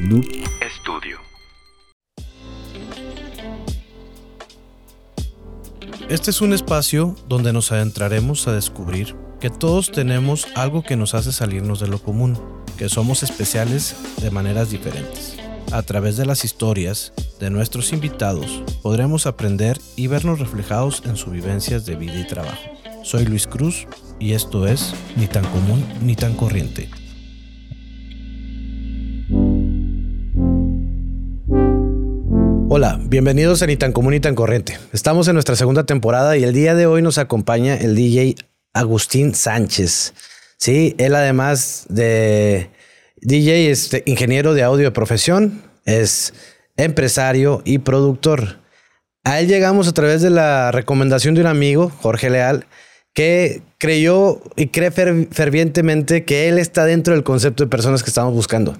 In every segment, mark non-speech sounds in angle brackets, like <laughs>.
Noob Studio. Este es un espacio donde nos adentraremos a descubrir que todos tenemos algo que nos hace salirnos de lo común, que somos especiales de maneras diferentes. A través de las historias de nuestros invitados podremos aprender y vernos reflejados en sus vivencias de vida y trabajo. Soy Luis Cruz y esto es Ni tan común ni tan corriente. Bienvenidos a Ni tan común ni tan corriente. Estamos en nuestra segunda temporada y el día de hoy nos acompaña el DJ Agustín Sánchez. Sí, él además de DJ es ingeniero de audio de profesión, es empresario y productor. A él llegamos a través de la recomendación de un amigo, Jorge Leal, que creyó y cree fervientemente que él está dentro del concepto de personas que estamos buscando.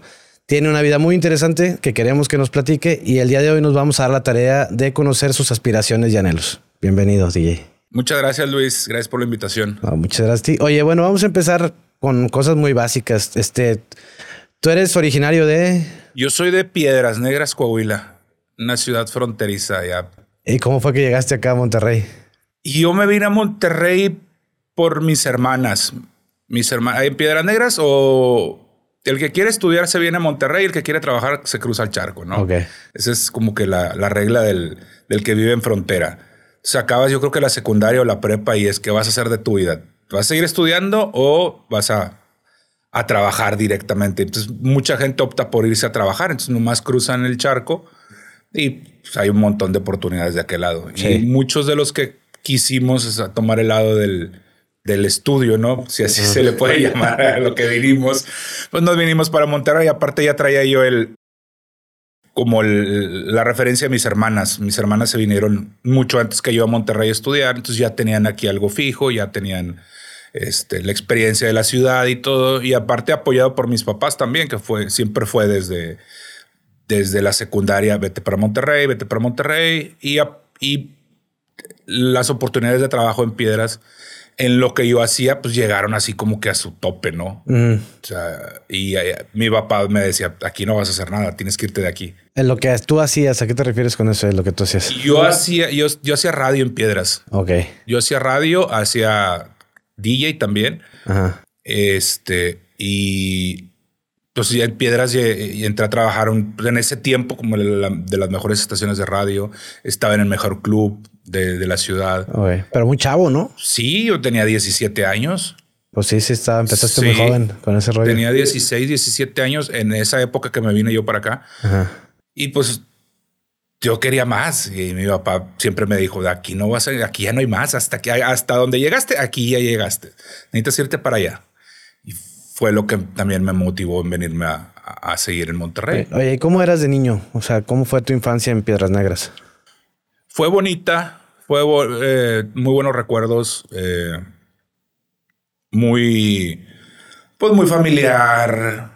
Tiene una vida muy interesante que queremos que nos platique y el día de hoy nos vamos a dar la tarea de conocer sus aspiraciones y anhelos. Bienvenido, DJ. Muchas gracias, Luis. Gracias por la invitación. muchas gracias. Oye, bueno, vamos a empezar con cosas muy básicas. Este, tú eres originario de. Yo soy de Piedras Negras, Coahuila, una ciudad fronteriza ya. ¿Y cómo fue que llegaste acá a Monterrey? Yo me vine a Monterrey por mis hermanas. Mis hermanas en Piedras Negras o el que quiere estudiar se viene a Monterrey, el que quiere trabajar se cruza el charco, ¿no? Ok. Esa es como que la, regla del, del, que vive en frontera. Se acabas, yo creo que la secundaria o la prepa y es que vas a hacer de tu vida. ¿Vas a seguir estudiando o vas a, a trabajar directamente? Entonces, mucha gente opta por irse a trabajar, entonces nomás cruzan el charco y pues, hay un montón de oportunidades de aquel lado. Y muchos de los que quisimos tomar el lado del, del estudio, ¿no? Si así se le puede llamar a lo que vinimos. Pues nos vinimos para Monterrey. Aparte ya traía yo el como la referencia a mis hermanas. Mis hermanas se vinieron mucho antes que yo a Monterrey a estudiar, entonces ya tenían aquí algo fijo, ya tenían este, la experiencia de la ciudad y todo. Y aparte apoyado por mis papás también, que fue siempre fue desde desde la secundaria, vete para Monterrey, vete para Monterrey y, y las oportunidades de trabajo en piedras en lo que yo hacía, pues llegaron así como que a su tope, ¿no? Mm. O sea, y eh, mi papá me decía, aquí no vas a hacer nada, tienes que irte de aquí. En lo que tú hacías, ¿a qué te refieres con eso de lo que tú hacías? Yo hacía, yo, yo hacía radio en piedras. Ok. Yo hacía radio, hacía DJ también. Ajá. Este, y entonces ya en Piedras y, entré a trabajar en ese tiempo como de las mejores estaciones de radio. Estaba en el mejor club de, la ciudad. Pero muy chavo, ¿no? Sí, yo tenía 17 años. Pues sí, sí, estaba, empezaste muy joven con ese rollo. Tenía 16, 17 años en esa época que me vine yo para acá. Y pues yo quería más. Y mi papá siempre me dijo, de aquí no vas a, aquí ya no hay más. Hasta que hasta donde llegaste, aquí ya llegaste. Necesitas irte para allá fue lo que también me motivó en venirme a, seguir en Monterrey. Oye, ¿cómo eras de niño? O sea, ¿cómo fue tu infancia en Piedras Negras? Fue bonita, fue eh, muy buenos recuerdos, eh, muy, pues muy familiar.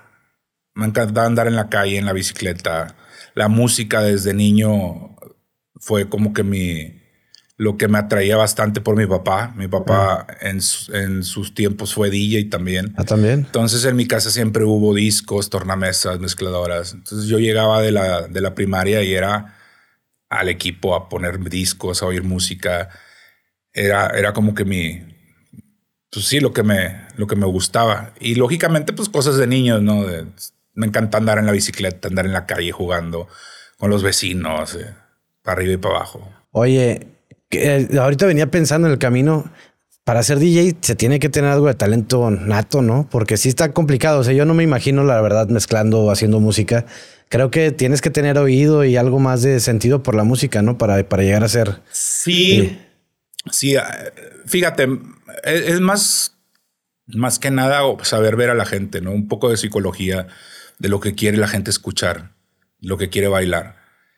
Me encantaba andar en la calle, en la bicicleta. La música desde niño fue como que mi, lo que me atraía bastante por mi papá. Mi papá en, en, sus tiempos fue DJ también. Ah, también. Entonces en mi casa siempre hubo discos, tornamesas, mezcladoras. Entonces yo llegaba de la, de la primaria y era al equipo a poner discos, a oír música. Era, era como que mi, pues sí, lo que me, lo que me gustaba. Y lógicamente, pues cosas de niños, ¿no? me encanta andar en la bicicleta, andar en la calle jugando con los vecinos, eh, para arriba y para abajo. Oye, eh, ahorita venía pensando en el camino. Para ser DJ se tiene que tener algo de talento nato, ¿no? Porque sí está complicado. O sea, yo no me imagino, la verdad, mezclando o haciendo música. Creo que tienes que tener oído y algo más de sentido por la música, ¿no? Para, para llegar a ser. Sí. Sí. Eh, fíjate, es, más, más que nada saber ver a la gente, ¿no? Un poco de psicología de lo que quiere la gente escuchar, lo que quiere bailar.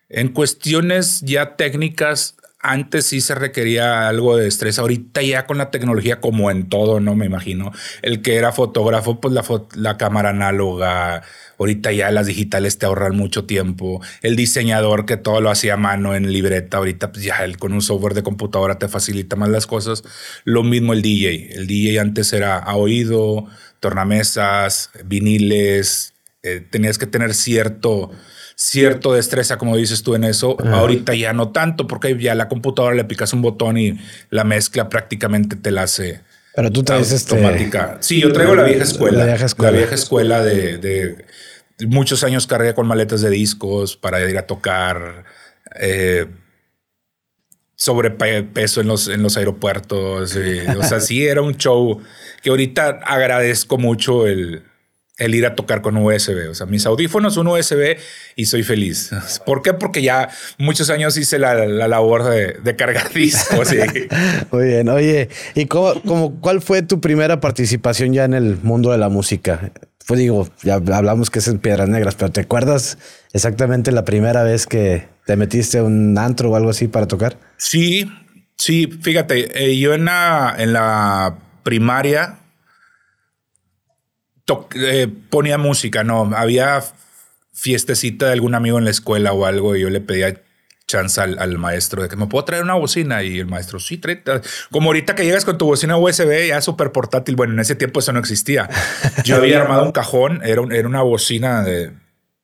En cuestiones ya técnicas, antes sí se requería algo de estrés. Ahorita ya con la tecnología, como en todo, no me imagino. El que era fotógrafo, pues la, la cámara análoga. Ahorita ya las digitales te ahorran mucho tiempo. El diseñador que todo lo hacía a mano en libreta, ahorita pues ya con un software de computadora te facilita más las cosas. Lo mismo el DJ. El DJ antes era a oído, tornamesas, viniles, eh, tenías que tener cierto, cierto destreza, como dices tú en eso. Ahorita ya no tanto, porque ya la computadora le picas un botón y la mezcla prácticamente te la hace. Pero tú traes este automática. Sí, yo traigo la vieja escuela. La vieja escuela, la vieja escuela de, de, muchos años cargué con maletas de discos para ir a tocar. Eh, sobrepeso en los, en los aeropuertos. o sea, sí era un show que ahorita agradezco mucho el, el ir a tocar con USB. O sea, mis audífonos, un USB y soy feliz. <laughs> ¿Por qué? Porque ya muchos años hice la, labor de, cargar discos. <laughs> Muy bien. Oye, ¿y cómo, cuál fue tu primera participación ya en el mundo de la música? Pues digo, ya hablamos que es en Piedras Negras, pero ¿te acuerdas exactamente la primera vez que te metiste a un antro o algo así para tocar? Sí, sí. Fíjate, eh, yo en la, en la primaria eh, ponía música, no, había fiestecita de algún amigo en la escuela o algo y yo le pedía chance al, maestro de que me puedo traer una bocina y el maestro sí trae como ahorita que llegas con tu bocina USB ya súper portátil bueno en ese tiempo eso no existía. <laughs> Yo había armado un cajón era, era una bocina de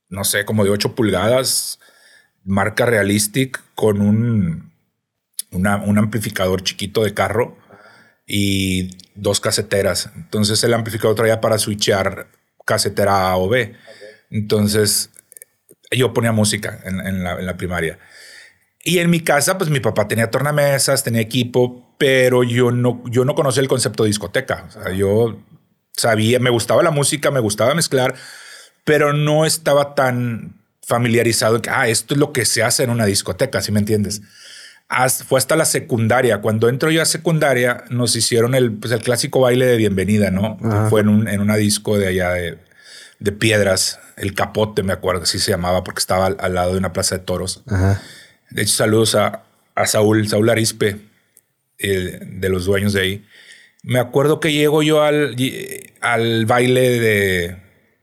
no sé como de 8 pulgadas marca realistic con un un amplificador chiquito de carro y dos caseteras. Entonces el amplificador traía para switchear casetera A o B. Entonces yo ponía música en, la, primaria. Y en mi casa, pues mi papá tenía tornamesas, tenía equipo, pero yo no, yo no conocía el concepto de discoteca. O sea, yo sabía, me gustaba la música, me gustaba mezclar, pero no estaba tan familiarizado en que, ah, esto es lo que se hace en una discoteca, ¿sí me entiendes? Fue hasta la secundaria. Cuando entro yo a secundaria, nos hicieron el, pues, el clásico baile de bienvenida, ¿no? Fue en, un, en una disco de allá de, de, Piedras, el Capote, me acuerdo, así se llamaba, porque estaba al, lado de una plaza de toros. De hecho, saludos a, a Saúl, Saúl Arispe, de los dueños de ahí. Me acuerdo que llego yo al, al baile de,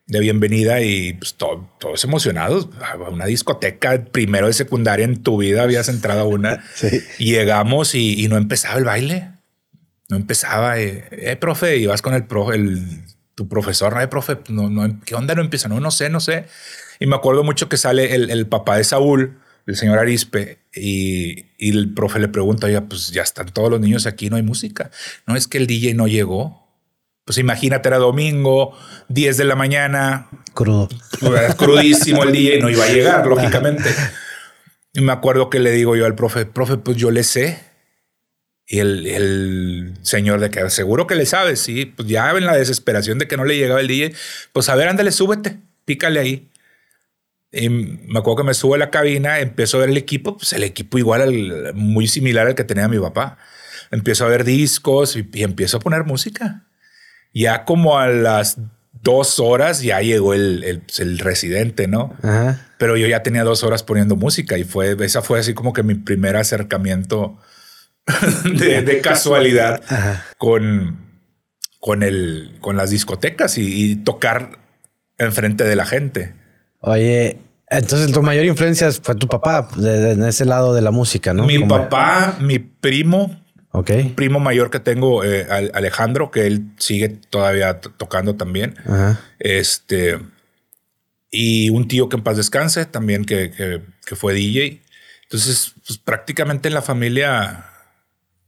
de bienvenida y pues todos emocionados. A una discoteca primero de secundaria en tu vida habías entrado a una. <laughs> Llegamos y, no empezaba el baile. No empezaba. Eh, eh profe, y vas con el profe, el, tu profesor, no, profe, no, no, ¿qué onda no empieza? No, no sé, no sé. Y me acuerdo mucho que sale el, el papá de Saúl, el señor Arispe, y, y el profe le pregunta, oiga, pues ya están todos los niños aquí, no hay música. No es que el DJ no llegó. Pues imagínate, era domingo, 10 de la mañana. Crudo. Crudísimo el día y no iba a llegar, lógicamente. Y me acuerdo que le digo yo al profe, profe, pues yo le sé. Y el, señor de que seguro que le sabe, sí, pues ya en la desesperación de que no le llegaba el DJ, pues a ver, ándale, súbete, pícale ahí. Y me acuerdo que me sube a la cabina, empiezo a ver el equipo, pues el equipo igual, al, muy similar al que tenía mi papá. Empiezo a ver discos y, y empiezo a poner música. Ya como a las dos horas ya llegó el, el, residente, ¿no? Pero yo ya tenía dos horas poniendo música y fue, esa fue así como que mi primer acercamiento <laughs> de, casualidad con, con, el, con las discotecas y, tocar enfrente de la gente. Oye, entonces tu mayor influencia fue tu papá en ese lado de la música, ¿no? Mi papá, mi primo, un primo mayor que tengo, eh, Alejandro, que él sigue todavía tocando también. Este. Y un tío que en paz descanse también, que, que, fue DJ. Entonces, pues, prácticamente en la familia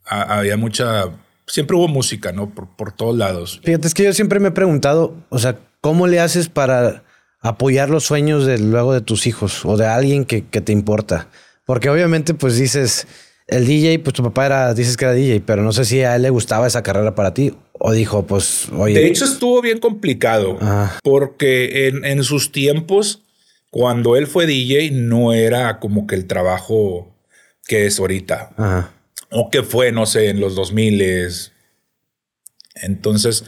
había mucha. Siempre hubo música, ¿no? Por, por todos lados. Fíjate, es que yo siempre me he preguntado, o sea, ¿cómo le haces para apoyar los sueños de, luego de tus hijos o de alguien que, que te importa? Porque obviamente, pues dices el DJ, pues tu papá era, dices que era DJ, pero no sé si a él le gustaba esa carrera para ti o dijo, pues, oye. De hecho, estuvo bien complicado porque en, sus tiempos, cuando él fue DJ, no era como que el trabajo que es ahorita. O que fue, no sé, en los 2000 Entonces,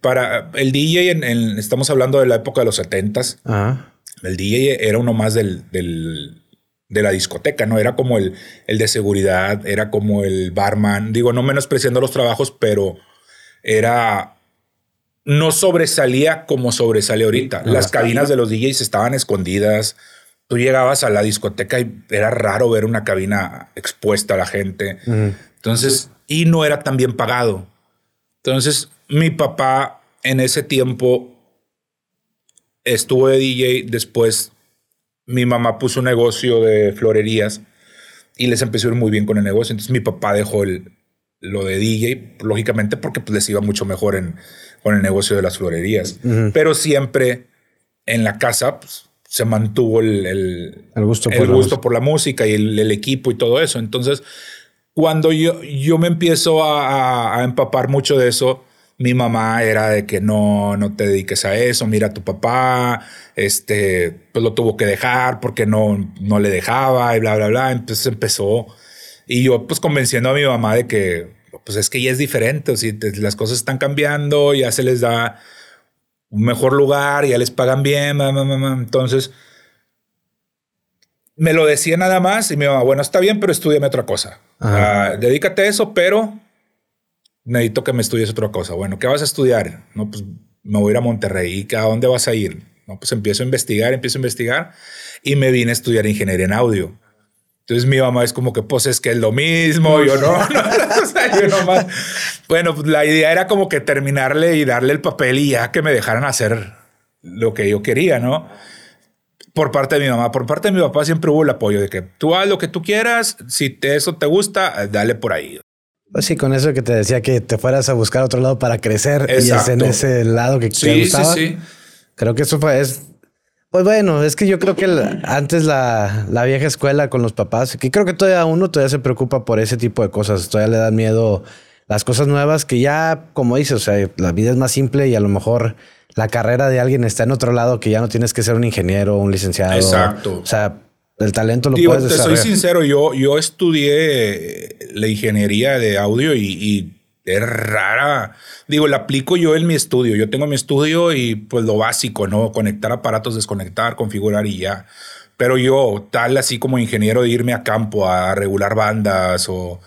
para el DJ, en, estamos hablando de la época de los 70s. El DJ era uno más del de la discoteca, ¿no? Era como el, el de seguridad, era como el barman, digo, no menospreciando los trabajos, pero era no sobresalía como sobresale ahorita. Las cabinas de los DJs estaban escondidas. Tú llegabas a la discoteca y era raro ver una cabina expuesta a la gente. Entonces, y no era tan bien pagado. Entonces, mi papá en ese tiempo estuvo de DJ, después mi mamá puso un negocio de florerías y les empezó a ir muy bien con el negocio. Entonces mi papá dejó el, lo de DJ, lógicamente porque pues, les iba mucho mejor en, con el negocio de las florerías. Pero siempre en la casa pues, se mantuvo el, el, gusto, por, el gusto por la música y el, equipo y todo eso. Entonces, cuando yo, yo me empiezo a, a empapar mucho de eso, mi mamá era de que no, no te dediques a eso, mira a tu papá, este, pues lo tuvo que dejar porque no, no le dejaba y bla, bla, bla. Entonces empezó y yo pues convenciendo a mi mamá de que pues es que ya es diferente, o sea, las cosas están cambiando, ya se les da un mejor lugar, ya les pagan bien, mamá, mamá. entonces me lo decía nada más y mi mamá, bueno, está bien, pero estudiame otra cosa. Ah, dedícate a eso, pero necesito que me estudies otra cosa. Bueno, ¿qué vas a estudiar? No, pues me voy a ir a Monterrey. ¿Y a dónde vas a ir? No, pues empiezo a investigar, empiezo a investigar y me vine a estudiar ingeniería en audio. Entonces mi mamá es como que, pues es que es lo mismo, yo no, <laughs> o sea, yo nomás. Bueno, pues la idea era como que terminarle y darle el papel y ya que me dejaran hacer lo que yo quería, ¿no? Por parte de mi mamá, por parte de mi papá siempre hubo el apoyo de que tú haz lo que tú quieras, si te, eso te gusta, dale por ahí. Pues sí, con eso que te decía que te fueras a buscar otro lado para crecer y es en ese lado que te gustaba. Sí, sí. Creo que eso fue, es, pues bueno, es que yo creo que antes la, la, vieja escuela con los papás, que creo que todavía uno todavía se preocupa por ese tipo de cosas, todavía le dan miedo las cosas nuevas que ya, como dices, o sea, la vida es más simple y a lo mejor la carrera de alguien está en otro lado que ya no tienes que ser un ingeniero, un licenciado. Exacto. O sea, el talento lo puedes desarrollar. Te soy sincero, yo, yo estudié la ingeniería de audio y, es rara. Digo, la aplico yo en mi estudio. Yo tengo mi estudio y pues lo básico, ¿no? Conectar aparatos, desconectar, configurar y ya. Pero yo, tal así como ingeniero de irme a campo a regular bandas o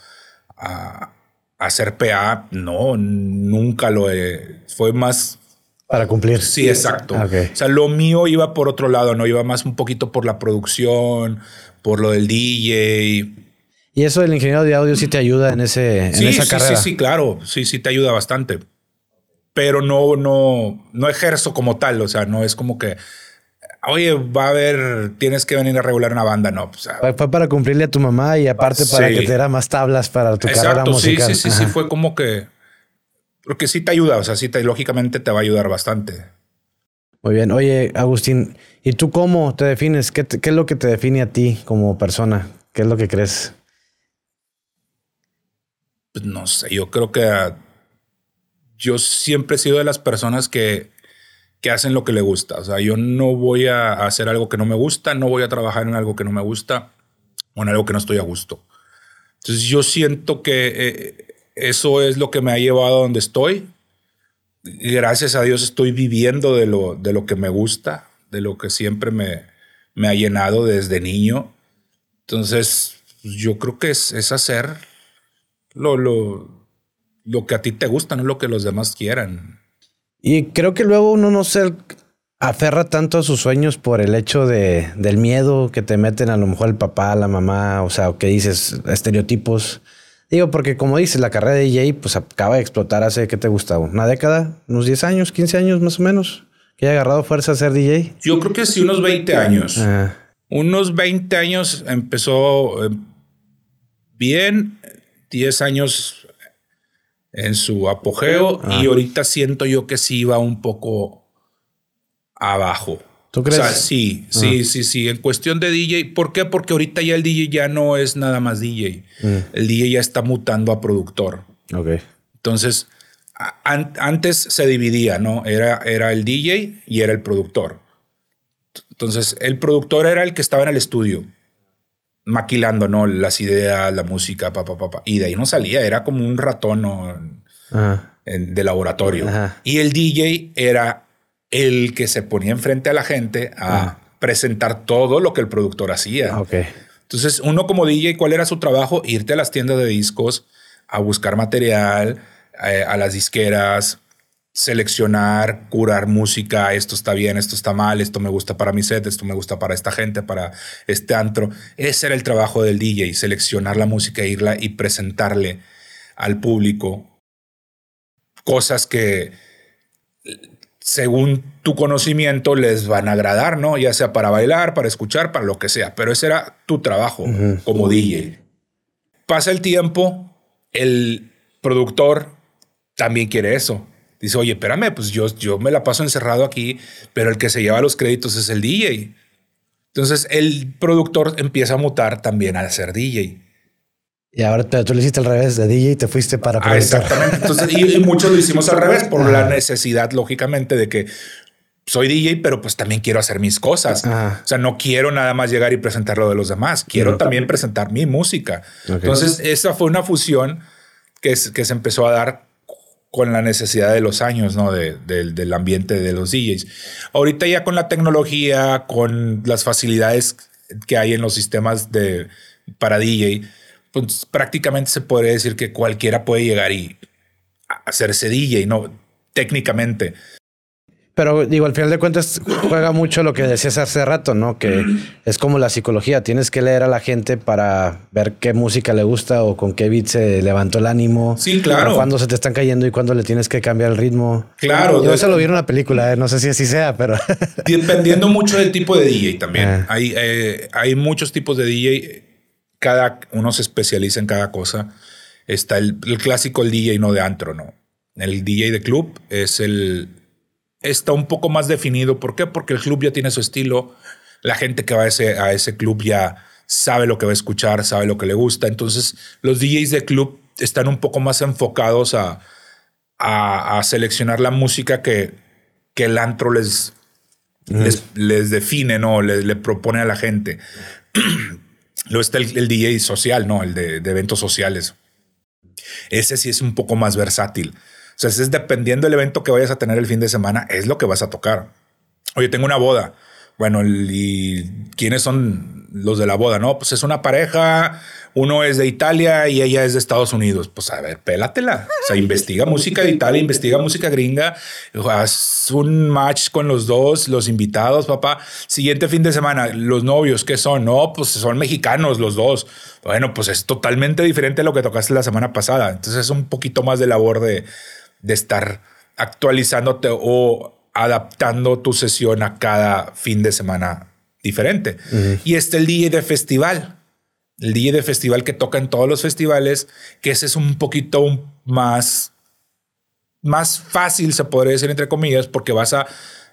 a, a hacer PA, no, nunca lo he. Fue más para cumplir. Sí, exacto. O sea, lo mío iba por otro lado, ¿no? Iba más un poquito por la producción, por lo del DJ. ¿Y eso del ingeniero de audio sí te ayuda en, ese, en esa carrera? Sí, sí, claro. Sí, sí te ayuda bastante. Pero no, no, no ejerzo como tal. O sea, no es como que, oye, va a haber, tienes que venir a regular una banda. No, fue para cumplirle a tu mamá y aparte para que te diera más tablas para tu carrera musical. Sí, sí, sí, sí. Fue como que porque sí te ayuda, o sea, sí te, lógicamente te va a ayudar bastante. Muy bien. Oye, Agustín, ¿y tú cómo te defines? ¿Qué, ¿Qué, es lo que te define a ti como persona? ¿Qué es lo que crees? Pues no sé, yo creo que ah, yo siempre he sido de las personas que, que hacen lo que le gusta. O sea, yo no voy a hacer algo que no me gusta, no voy a trabajar en algo que no me gusta o en algo que no estoy a gusto. Entonces yo siento que eh, eso es lo que me ha llevado a donde estoy. Gracias a Dios estoy viviendo de lo, de lo que me gusta, de lo que siempre me, me ha llenado desde niño. Entonces, pues, yo creo que es, es hacer lo, lo, lo que a ti te gusta, no lo que los demás quieran. Y creo que luego uno no se aferra tanto a sus sueños por el hecho de, del miedo que te meten a lo mejor el papá, la mamá, o sea, que dices estereotipos. Digo, porque como dices, la carrera de DJ pues acaba de explotar hace, ¿qué te gustaba? ¿Una década? ¿Unos 10 años? ¿15 años más o menos? ¿Que haya agarrado fuerza a ser DJ? Yo creo que sí, unos 20 años. Ah. Unos 20 años empezó eh, bien, 10 años en su apogeo y ah. ahorita siento yo que sí va un poco abajo. ¿Tú crees? O sea, sí, sí, ah. sí, sí. En cuestión de DJ, ¿por qué? Porque ahorita ya el DJ ya no es nada más DJ. Mm. El DJ ya está mutando a productor. Ok. Entonces, antes se dividía, ¿no? Era, era el DJ y era el productor. Entonces, el productor era el que estaba en el estudio, maquilando, ¿no? Las ideas, la música, papá, papá. Y de ahí no salía, era como un ratón de laboratorio. Y el DJ era el que se ponía enfrente a la gente a ah. presentar todo lo que el productor hacía. Okay. Entonces, uno como DJ, ¿cuál era su trabajo? Irte a las tiendas de discos a buscar material, eh, a las disqueras, seleccionar, curar música, esto está bien, esto está mal, esto me gusta para mi set, esto me gusta para esta gente, para este antro. Ese era el trabajo del DJ, seleccionar la música, irla y presentarle al público cosas que según tu conocimiento, les van a agradar, ¿no? Ya sea para bailar, para escuchar, para lo que sea. Pero ese era tu trabajo como DJ. Pasa el tiempo, el productor también quiere eso. Dice, oye, espérame, pues yo, yo me la paso encerrado aquí, pero el que se lleva los créditos es el DJ. Entonces el productor empieza a mutar también a ser DJ. Y ahora tú lo hiciste al revés de DJ y te fuiste para ah, Exactamente. Entonces, y, muchos lo hicimos al revés por la necesidad, lógicamente, de que soy DJ, pero pues también quiero hacer mis cosas. O sea, no quiero nada más llegar y presentar lo de los demás. Quiero también presentar mi música. Entonces, esa fue una fusión que, que se empezó a dar con la necesidad de los años, ¿no? del ambiente de los DJs. Ahorita ya con la tecnología, con las facilidades que hay en los sistemas de, para DJ, pues prácticamente se podría decir que cualquiera puede llegar y hacerse DJ, ¿no? Técnicamente. Pero digo, al final de cuentas juega mucho lo que decías hace rato, ¿no? Que es como la psicología. Tienes que leer a la gente para ver qué música le gusta o con qué beat se levantó el ánimo. Sí, claro. Cuándo se te están cayendo y cuándo le tienes que cambiar el ritmo. Claro. Yo eso lo vi en la película, ¿eh? no sé si así sea, pero... Dependiendo mucho del tipo de DJ también. Ah. Hay, eh, hay muchos tipos de DJ. Cada uno se especializa en cada cosa. Está el, el clásico, el DJ no de antro, ¿no? El DJ de club es el está un poco más definido. ¿Por qué? Porque el club ya tiene su estilo. La gente que va a ese, a ese club ya sabe lo que va a escuchar, sabe lo que le gusta. Entonces, los DJs de club están un poco más enfocados a, a, seleccionar la música que, que el antro les, les, define, ¿no? Le, propone a la gente. <clears throat> Luego está el, DJ social, ¿no? El de, de eventos sociales. Ese sí es un poco más versátil. O sea, es dependiendo del evento que vayas a tener el fin de semana, es lo que vas a tocar. Oye, tengo una boda. Bueno, ¿y quiénes son los de la boda? No, pues es una pareja, uno es de Italia y ella es de Estados Unidos. Pues a ver, pélatela. O sea, investiga música de Italia, investiga música gringa, haz un match con los dos, los invitados, papá. Siguiente fin de semana, los novios, ¿qué son? No, pues son mexicanos los dos. Bueno, pues es totalmente diferente a lo que tocaste la semana pasada. Entonces es un poquito más de labor de, de estar actualizándote o adaptando tu sesión a cada fin de semana diferente. Y este el DJ de festival. El DJ de festival que toca en todos los festivales, que ese es un poquito más, más fácil, se podría decir entre comillas, porque vas a,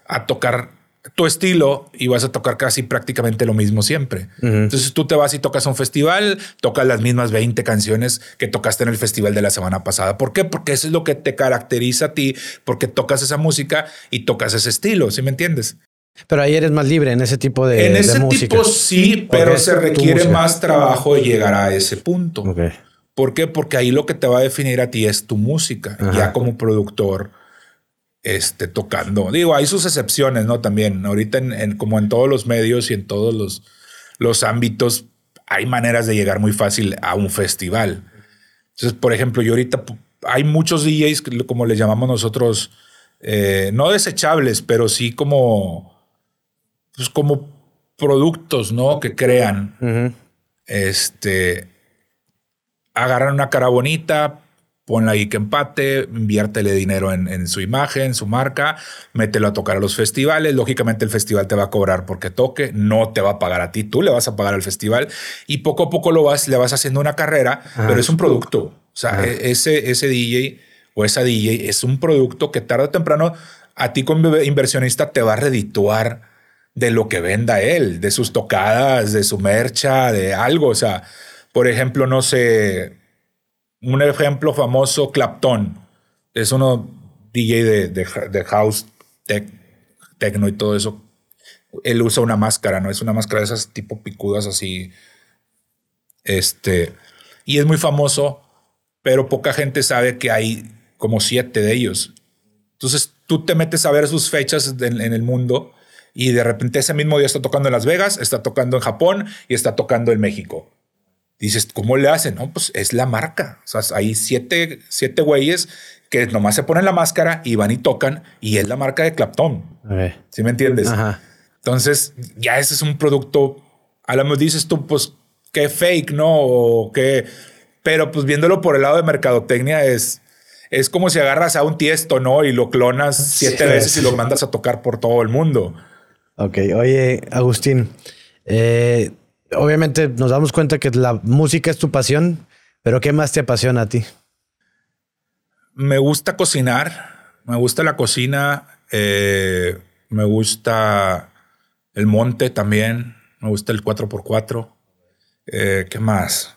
a tocar tu estilo y vas a tocar casi prácticamente lo mismo siempre. Entonces tú te vas y tocas un festival, tocas las mismas 20 canciones que tocaste en el festival de la semana pasada. ¿Por qué? Porque eso es lo que te caracteriza a ti, porque tocas esa música y tocas ese estilo, ¿sí me entiendes? Pero ahí eres más libre en ese tipo de En ese tipo sí, pero se requiere más trabajo de llegar a ese punto. ¿Por qué? Porque ahí lo que te va a definir a ti es tu música, ya como productor este, tocando. Digo, hay sus excepciones, ¿no? También, ahorita en, como en todos los medios y en todos los, los ámbitos, hay maneras de llegar muy fácil a un festival. Entonces, por ejemplo, yo ahorita hay muchos DJs, como les llamamos nosotros, eh, no desechables, pero sí como, pues como productos, ¿no? Que crean. Este, agarran una cara bonita, ponla ahí que empate, inviértele dinero en, su imagen, su marca, mételo a tocar a los festivales. Lógicamente el festival te va a cobrar porque toque, no te va a pagar a ti, tú le vas a pagar al festival y poco a poco lo vas, le vas haciendo una carrera, pero es un producto. O sea, e, ese, ese DJ o esa DJ es un producto que tarde o temprano a ti como inversionista te va a redituar de lo que venda él, de sus tocadas, de su mercha, de algo. O sea, por ejemplo, no sé, un ejemplo famoso, Clapton. Es uno DJ de, de, house, tech, techno y todo eso. Él usa una máscara, ¿no? Es una máscara de esas tipo picudas así. Este. Y es muy famoso, pero poca gente sabe que hay como siete de ellos. Entonces tú te metes a ver sus fechas en el mundo y de repente ese mismo día está tocando en Las Vegas, está tocando en Japón y está tocando en México. Dices, ¿cómo le hacen? No, pues es la marca. O sea, hay siete, siete güeyes que nomás se ponen la máscara y van y tocan y es la marca de Clapton. ¿Sí me entiendes? Entonces, ya ese es un producto. A lo mejor dices tú, pues, qué fake, ¿no? O qué. Pero pues viéndolo por el lado de mercadotecnia es, es como si agarras a un tiesto, ¿no? Y lo clonas siete veces y lo mandas a tocar por todo el mundo. Ok, oye, Agustín, eh, obviamente nos damos cuenta que la música es tu pasión, pero ¿qué más te apasiona a ti? Me gusta cocinar, me gusta la cocina, eh, me gusta el monte también, me gusta el 4x4. Eh, ¿Qué más?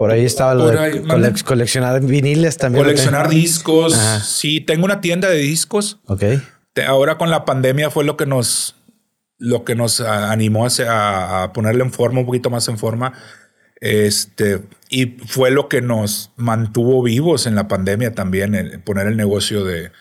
Por ahí estaba lo de coleccionar viniles también. Coleccionar discos. Sí, tengo una tienda de discos. Ok. Ahora con la pandemia fue lo que nos, lo que nos animó a, a, ponerle en forma, un poquito más en forma. Este, y fue lo que nos mantuvo vivos en la pandemia también, poner el negocio de,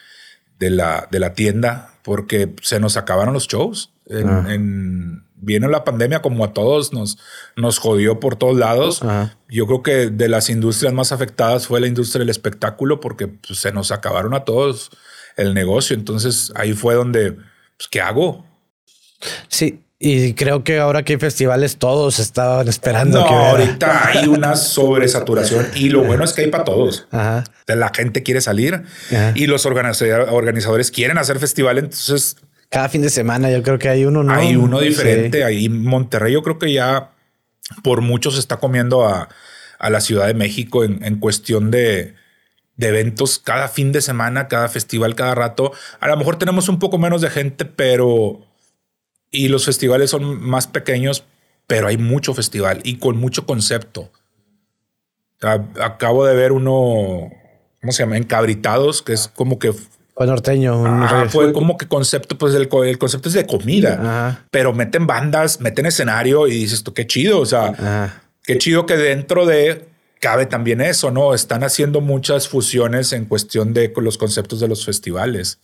de, la, de la tienda, porque se nos acabaron los shows. En, ah. en, viene la pandemia como a todos, nos, nos jodió por todos lados. Yo creo que de las industrias más afectadas fue la industria del espectáculo porque pues, se nos acabaron a todos el negocio. Entonces ahí fue donde, pues, ¿qué hago? Sí, y creo que ahora que hay festivales, todos estaban esperando. No, que ahorita <laughs> hay una sobresaturación y lo bueno es que hay para todos. La gente quiere salir y los organizadores quieren hacer festivales. Entonces cada fin de semana yo creo que hay uno, ¿no? Hay uno diferente. Ahí Monterrey yo creo que ya por mucho se está comiendo a, la Ciudad de México en, cuestión de, eventos cada fin de semana, cada festival, cada rato. A lo mejor tenemos un poco menos de gente, pero... Y los festivales son más pequeños, pero hay mucho festival y con mucho concepto. Acabo de ver uno, ¿cómo se llama? Encabritados, que es como que fue norteño. fue como que concepto, pues el, concepto es de comida, pero meten bandas, meten escenario y dices tú, qué chido. O sea, qué chido que dentro de cabe también eso, ¿no? Están haciendo muchas fusiones en cuestión de los conceptos de los festivales.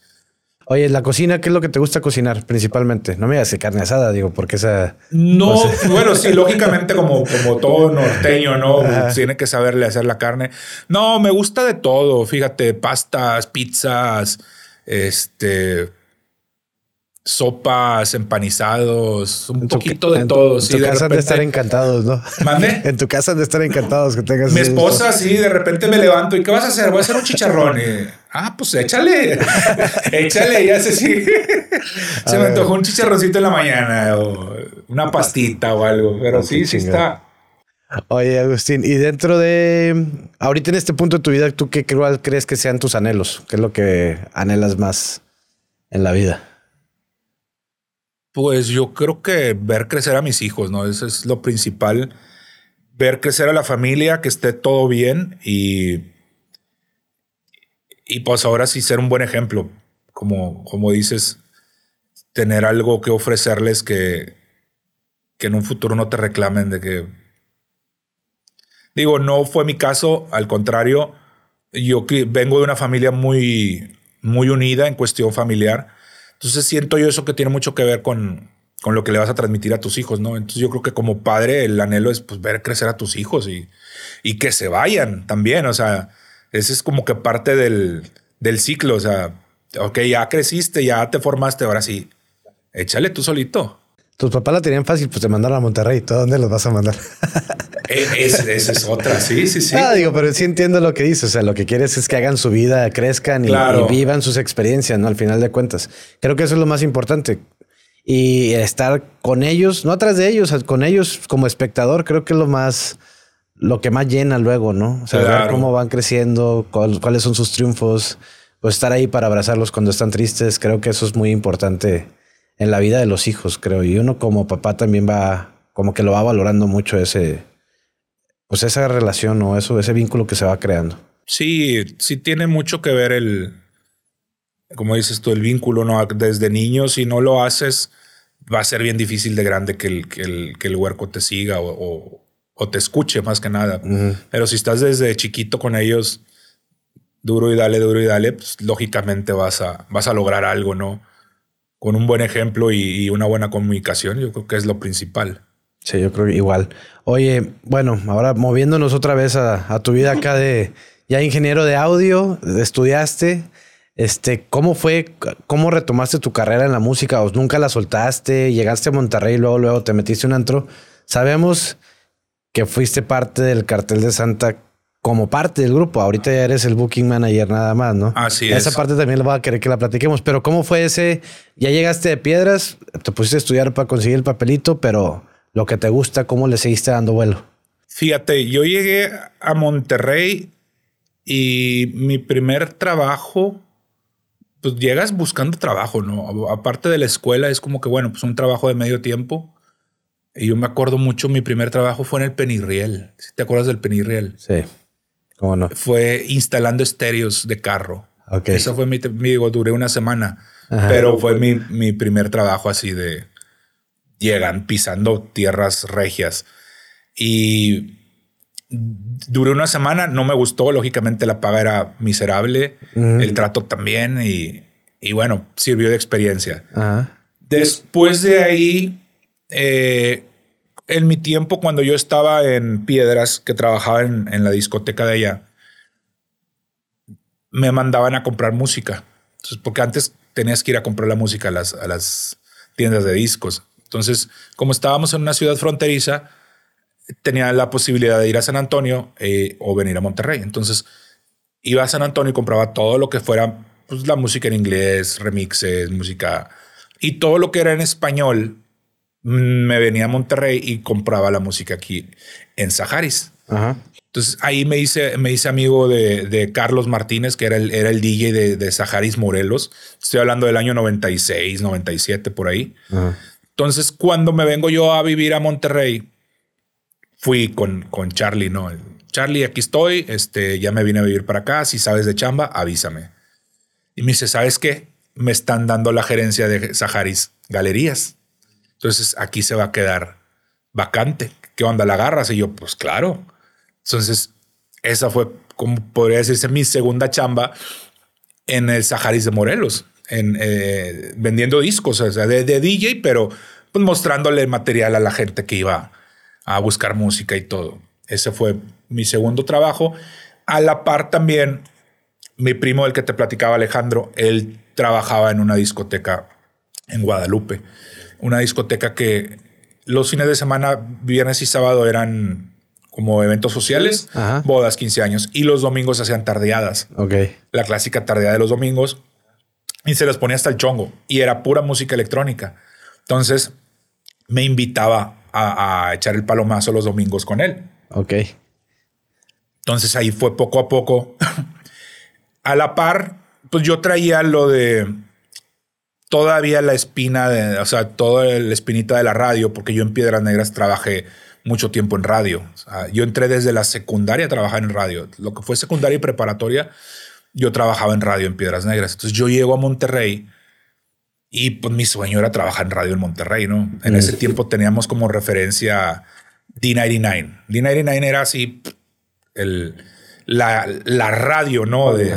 Oye, la cocina, ¿qué es lo que te gusta cocinar principalmente? No me hagas carne asada, digo, porque esa. No, <laughs> bueno, sí, lógicamente, como, como todo norteño, ¿no? Tiene que saberle hacer la carne. No, me gusta de todo. Fíjate, pastas, pizzas, este sopas, empanizados, un poquito de todo. En tu casa han de estar encantados, ¿no? ¿Mande? <laughs> En tu casa han de estar encantados que tengas. Mi esposa, sí, de repente me levanto y ¿qué vas a hacer? Voy a hacer un chicharrón. ah, pues échale, <laughs> échale, ya sé si <laughs> se me antojó un chicharroncito en la mañana o una pastita o algo, pero sí, sí está. Oye, Agustín, y dentro de ahorita en este punto de tu vida, ¿tú qué crees que sean tus anhelos? ¿Qué es lo que anhelas más en la vida? Pues yo creo que ver crecer a mis hijos, ¿no? Eso es lo principal. Ver crecer a la familia, que esté todo bien y, y pues ahora sí ser un buen ejemplo. Como, como dices, tener algo que ofrecerles que, que en un futuro no te reclamen de que... Digo, no fue mi caso, al contrario, yo vengo de una familia muy, muy unida en cuestión familiar entonces siento yo eso que tiene mucho que ver con, con lo que le vas a transmitir a tus hijos, ¿no? Entonces yo creo que como padre el anhelo es pues, ver crecer a tus hijos y, y que se vayan también, o sea, ese es como que parte del, del ciclo, o sea, ok, ya creciste, ya te formaste, ahora sí, échale tú solito. Tus papás la tenían fácil, pues te mandaron a Monterrey. ¿Tú dónde los vas a mandar? <laughs> Eh, esa es otra, sí, sí, sí. Ah, digo, pero sí entiendo lo que dices. O sea, lo que quieres es que hagan su vida, crezcan y, vivan sus experiencias, ¿no? Al final de cuentas. Creo que eso es lo más importante. Y estar con ellos, no atrás de ellos, con ellos como espectador, creo que es lo más, lo que más llena luego, ¿no? O sea, ver cómo van creciendo, cuáles son sus triunfos, pues estar ahí para abrazarlos cuando están tristes. Creo que eso es muy importante en la vida de los hijos, creo. Y uno como papá también va, como que lo va valorando mucho ese, pues esa relación o eso, ese vínculo que se va creando. Sí, sí tiene mucho que ver el, como dices tú, el vínculo, ¿no? Desde niño, si no lo haces, va a ser bien difícil de grande que el, que el, que el huerco te siga o, o, te escuche más que nada. Pero si estás desde chiquito con ellos, duro y dale, duro y dale, pues lógicamente vas a, vas a lograr algo, ¿no? con un buen ejemplo y, una buena comunicación, yo creo que es lo principal. Sí, yo creo que igual. Oye, bueno, ahora moviéndonos otra vez a, tu vida acá de ya ingeniero de audio, estudiaste. Este, ¿cómo fue? ¿Cómo retomaste tu carrera en la música? ¿O nunca la soltaste? ¿Llegaste a Monterrey y luego, luego te metiste un antro? Sabemos que fuiste parte del cartel de Santa como parte del grupo. Ahorita ya eres el booking manager nada más, ¿no? Así Esa es. parte también la voy a querer que la platiquemos. Pero ¿cómo fue ese? Ya llegaste de piedras, te pusiste a estudiar para conseguir el papelito, pero lo que te gusta, ¿cómo le seguiste dando vuelo? Fíjate, yo llegué a Monterrey y mi primer trabajo, pues llegas buscando trabajo, ¿no? Aparte de la escuela, es como que, bueno, pues un trabajo de medio tiempo. Y yo me acuerdo mucho, mi primer trabajo fue en el Penirriel. ¿Sí ¿Te acuerdas del Penirriel? Sí. ¿Cómo no? Fue instalando estéreos de carro. Ok. Eso fue mi, mi- digo, duré una semana, Ajá. pero fue mi, mi primer trabajo así de llegan pisando tierras regias y duré una semana, no me gustó, lógicamente la paga era miserable, el trato también y, y bueno, sirvió de experiencia. Ajá. Después de ahí, eh, en mi tiempo cuando yo estaba en Piedras, que trabajaba en, en la discoteca de allá, me mandaban a comprar música. Entonces, porque antes tenías que ir a comprar la música a las, a las tiendas de discos. Entonces, como estábamos en una ciudad fronteriza, tenía la posibilidad de ir a San Antonio eh, o venir a Monterrey. Entonces, iba a San Antonio y compraba todo lo que fuera pues, la música en inglés, remixes, música y todo lo que era en español. mm, Me venía a Monterrey y compraba la música aquí en Saharis. Ajá. Entonces ahí me hice, me hice amigo de, de Carlos Martínez, que era el, era el DJ de, de Saharis Morelos. Estoy hablando del año 96, 97, por ahí. Ajá. Entonces, cuando me vengo yo a vivir a Monterrey, fui con, con Charlie, ¿no? Charlie, aquí estoy, este, ya me vine a vivir para acá, si sabes de chamba, avísame. Y me dice, ¿sabes qué? Me están dando la gerencia de Saharis Galerías. Entonces, aquí se va a quedar vacante. ¿Qué onda, la agarras? Y yo, pues claro. Entonces, esa fue, como podría decirse, mi segunda chamba en el Saharis de Morelos, en, eh, vendiendo discos, o sea, de, de DJ, pero pues, mostrándole material a la gente que iba a buscar música y todo. Ese fue mi segundo trabajo. A la par también, mi primo, del que te platicaba Alejandro, él trabajaba en una discoteca en Guadalupe. Una discoteca que los fines de semana, viernes y sábado, eran como eventos sociales, Ajá. bodas, 15 años, y los domingos hacían tardeadas Ok. la clásica tardeada de los domingos y se les ponía hasta el chongo y era pura música electrónica. Entonces me invitaba a, a echar el palomazo los domingos con él. Ok. Entonces ahí fue poco a poco. <laughs> a la par, pues yo traía lo de todavía la espina de, o sea, toda la espinita de la radio, porque yo en Piedras Negras trabajé mucho tiempo en radio. O sea, yo entré desde la secundaria a trabajar en radio. Lo que fue secundaria y preparatoria, yo trabajaba en radio en Piedras Negras. Entonces yo llego a Monterrey y pues mi sueño era trabajar en radio en Monterrey, ¿no? En Mm. ese tiempo teníamos como referencia D99. D99 era así el, la, la radio, ¿no? De,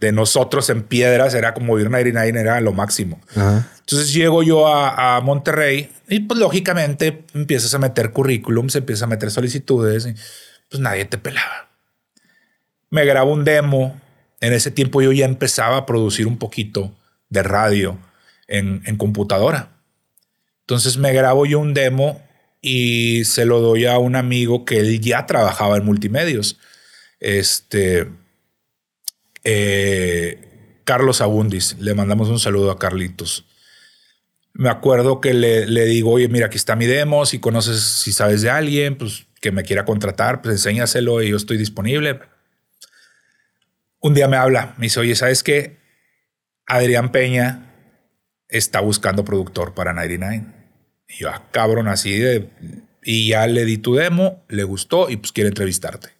de nosotros en Piedras era como D99 era lo máximo. Ajá. Entonces llego yo a, a Monterrey y pues lógicamente empiezas a meter currículums, empiezas a meter solicitudes y pues nadie te pelaba. Me grabo un demo. En ese tiempo yo ya empezaba a producir un poquito de radio en, computadora. Entonces me grabo yo un demo y se lo doy a un amigo que él ya trabajaba en multimedios. Este eh, Carlos Abundis. Le mandamos un saludo a Carlitos. Me acuerdo que le, le digo, oye, mira, aquí está mi demo. Si conoces, si sabes de alguien, pues que me quiera contratar, pues enséñaselo y yo estoy disponible. Un día me habla, me dice, oye, ¿sabes qué? Adrián Peña está buscando productor para 99. Y yo, ah, cabrón, así de... Y ya le di tu demo, le gustó y pues quiere entrevistarte.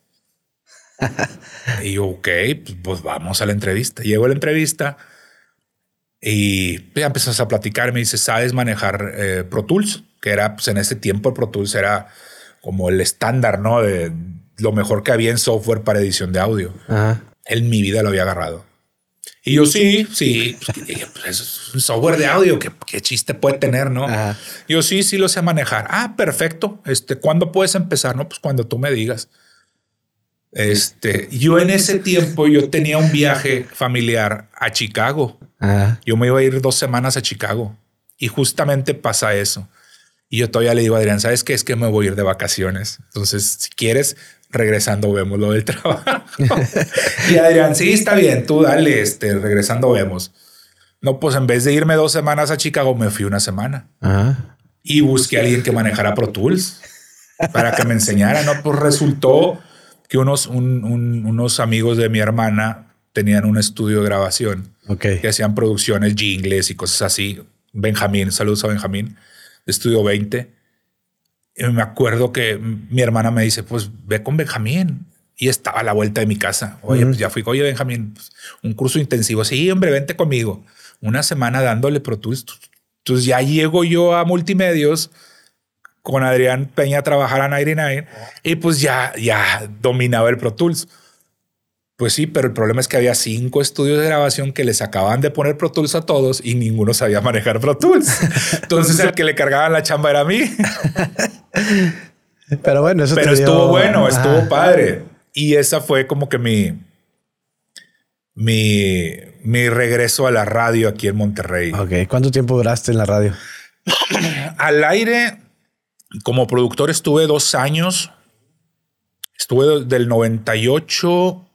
<laughs> y yo, ok, pues, pues vamos a la entrevista. Llego a la entrevista y ya empezamos a platicar. Me dice, ¿sabes manejar eh, Pro Tools? Que era, pues en ese tiempo el Pro Tools era como el estándar, ¿no? De lo mejor que había en software para edición de audio. Ajá. En mi vida lo había agarrado. Y yo sí, sí, pues, pues, es un software de audio, ¿qué, qué chiste puede tener, no? Ajá. Yo sí, sí lo sé manejar. Ah, perfecto. Este, ¿cuándo puedes empezar? No, pues cuando tú me digas. Este, yo en ese tiempo yo tenía un viaje familiar a Chicago. Ajá. Yo me iba a ir dos semanas a Chicago y justamente pasa eso. Y yo todavía le digo a Adrián, ¿sabes qué? Es que me voy a ir de vacaciones. Entonces, si quieres, regresando vemos lo del trabajo. <laughs> y Adrián, sí, está bien, tú dale, este, regresando vemos. No, pues en vez de irme dos semanas a Chicago, me fui una semana. Y busqué a alguien que manejara Pro Tools para que me enseñara. No, pues resultó que unos, unos amigos de mi hermana tenían un estudio de grabación que hacían producciones, jingles y cosas así. Benjamín, saludos a Benjamín, de Estudio 20. Y me acuerdo que mi hermana me dice, pues ve con Benjamín. Y estaba a la vuelta de mi casa. Oye, pues ya fui, oye, Benjamín, pues, un curso intensivo. Sí, hombre, vente conmigo. Una semana dándole Pro Tools. Entonces ya llego yo a Multimedios con Adrián Peña a trabajar a 99 y pues ya, ya dominaba el Pro Tools. Pues sí, pero el problema es que había cinco estudios de grabación que les acababan de poner Pro Tools a todos y ninguno sabía manejar Pro Tools. <laughs> Entonces el que le cargaban la chamba era a mí. <laughs> Pero bueno, eso Pero estuvo bueno, estuvo padre. Y esa fue como que mi, mi, mi regreso a la radio aquí en Monterrey. Ok, ¿cuánto tiempo duraste en la radio? <clears throat> Al aire, como productor estuve dos años. Estuve del 98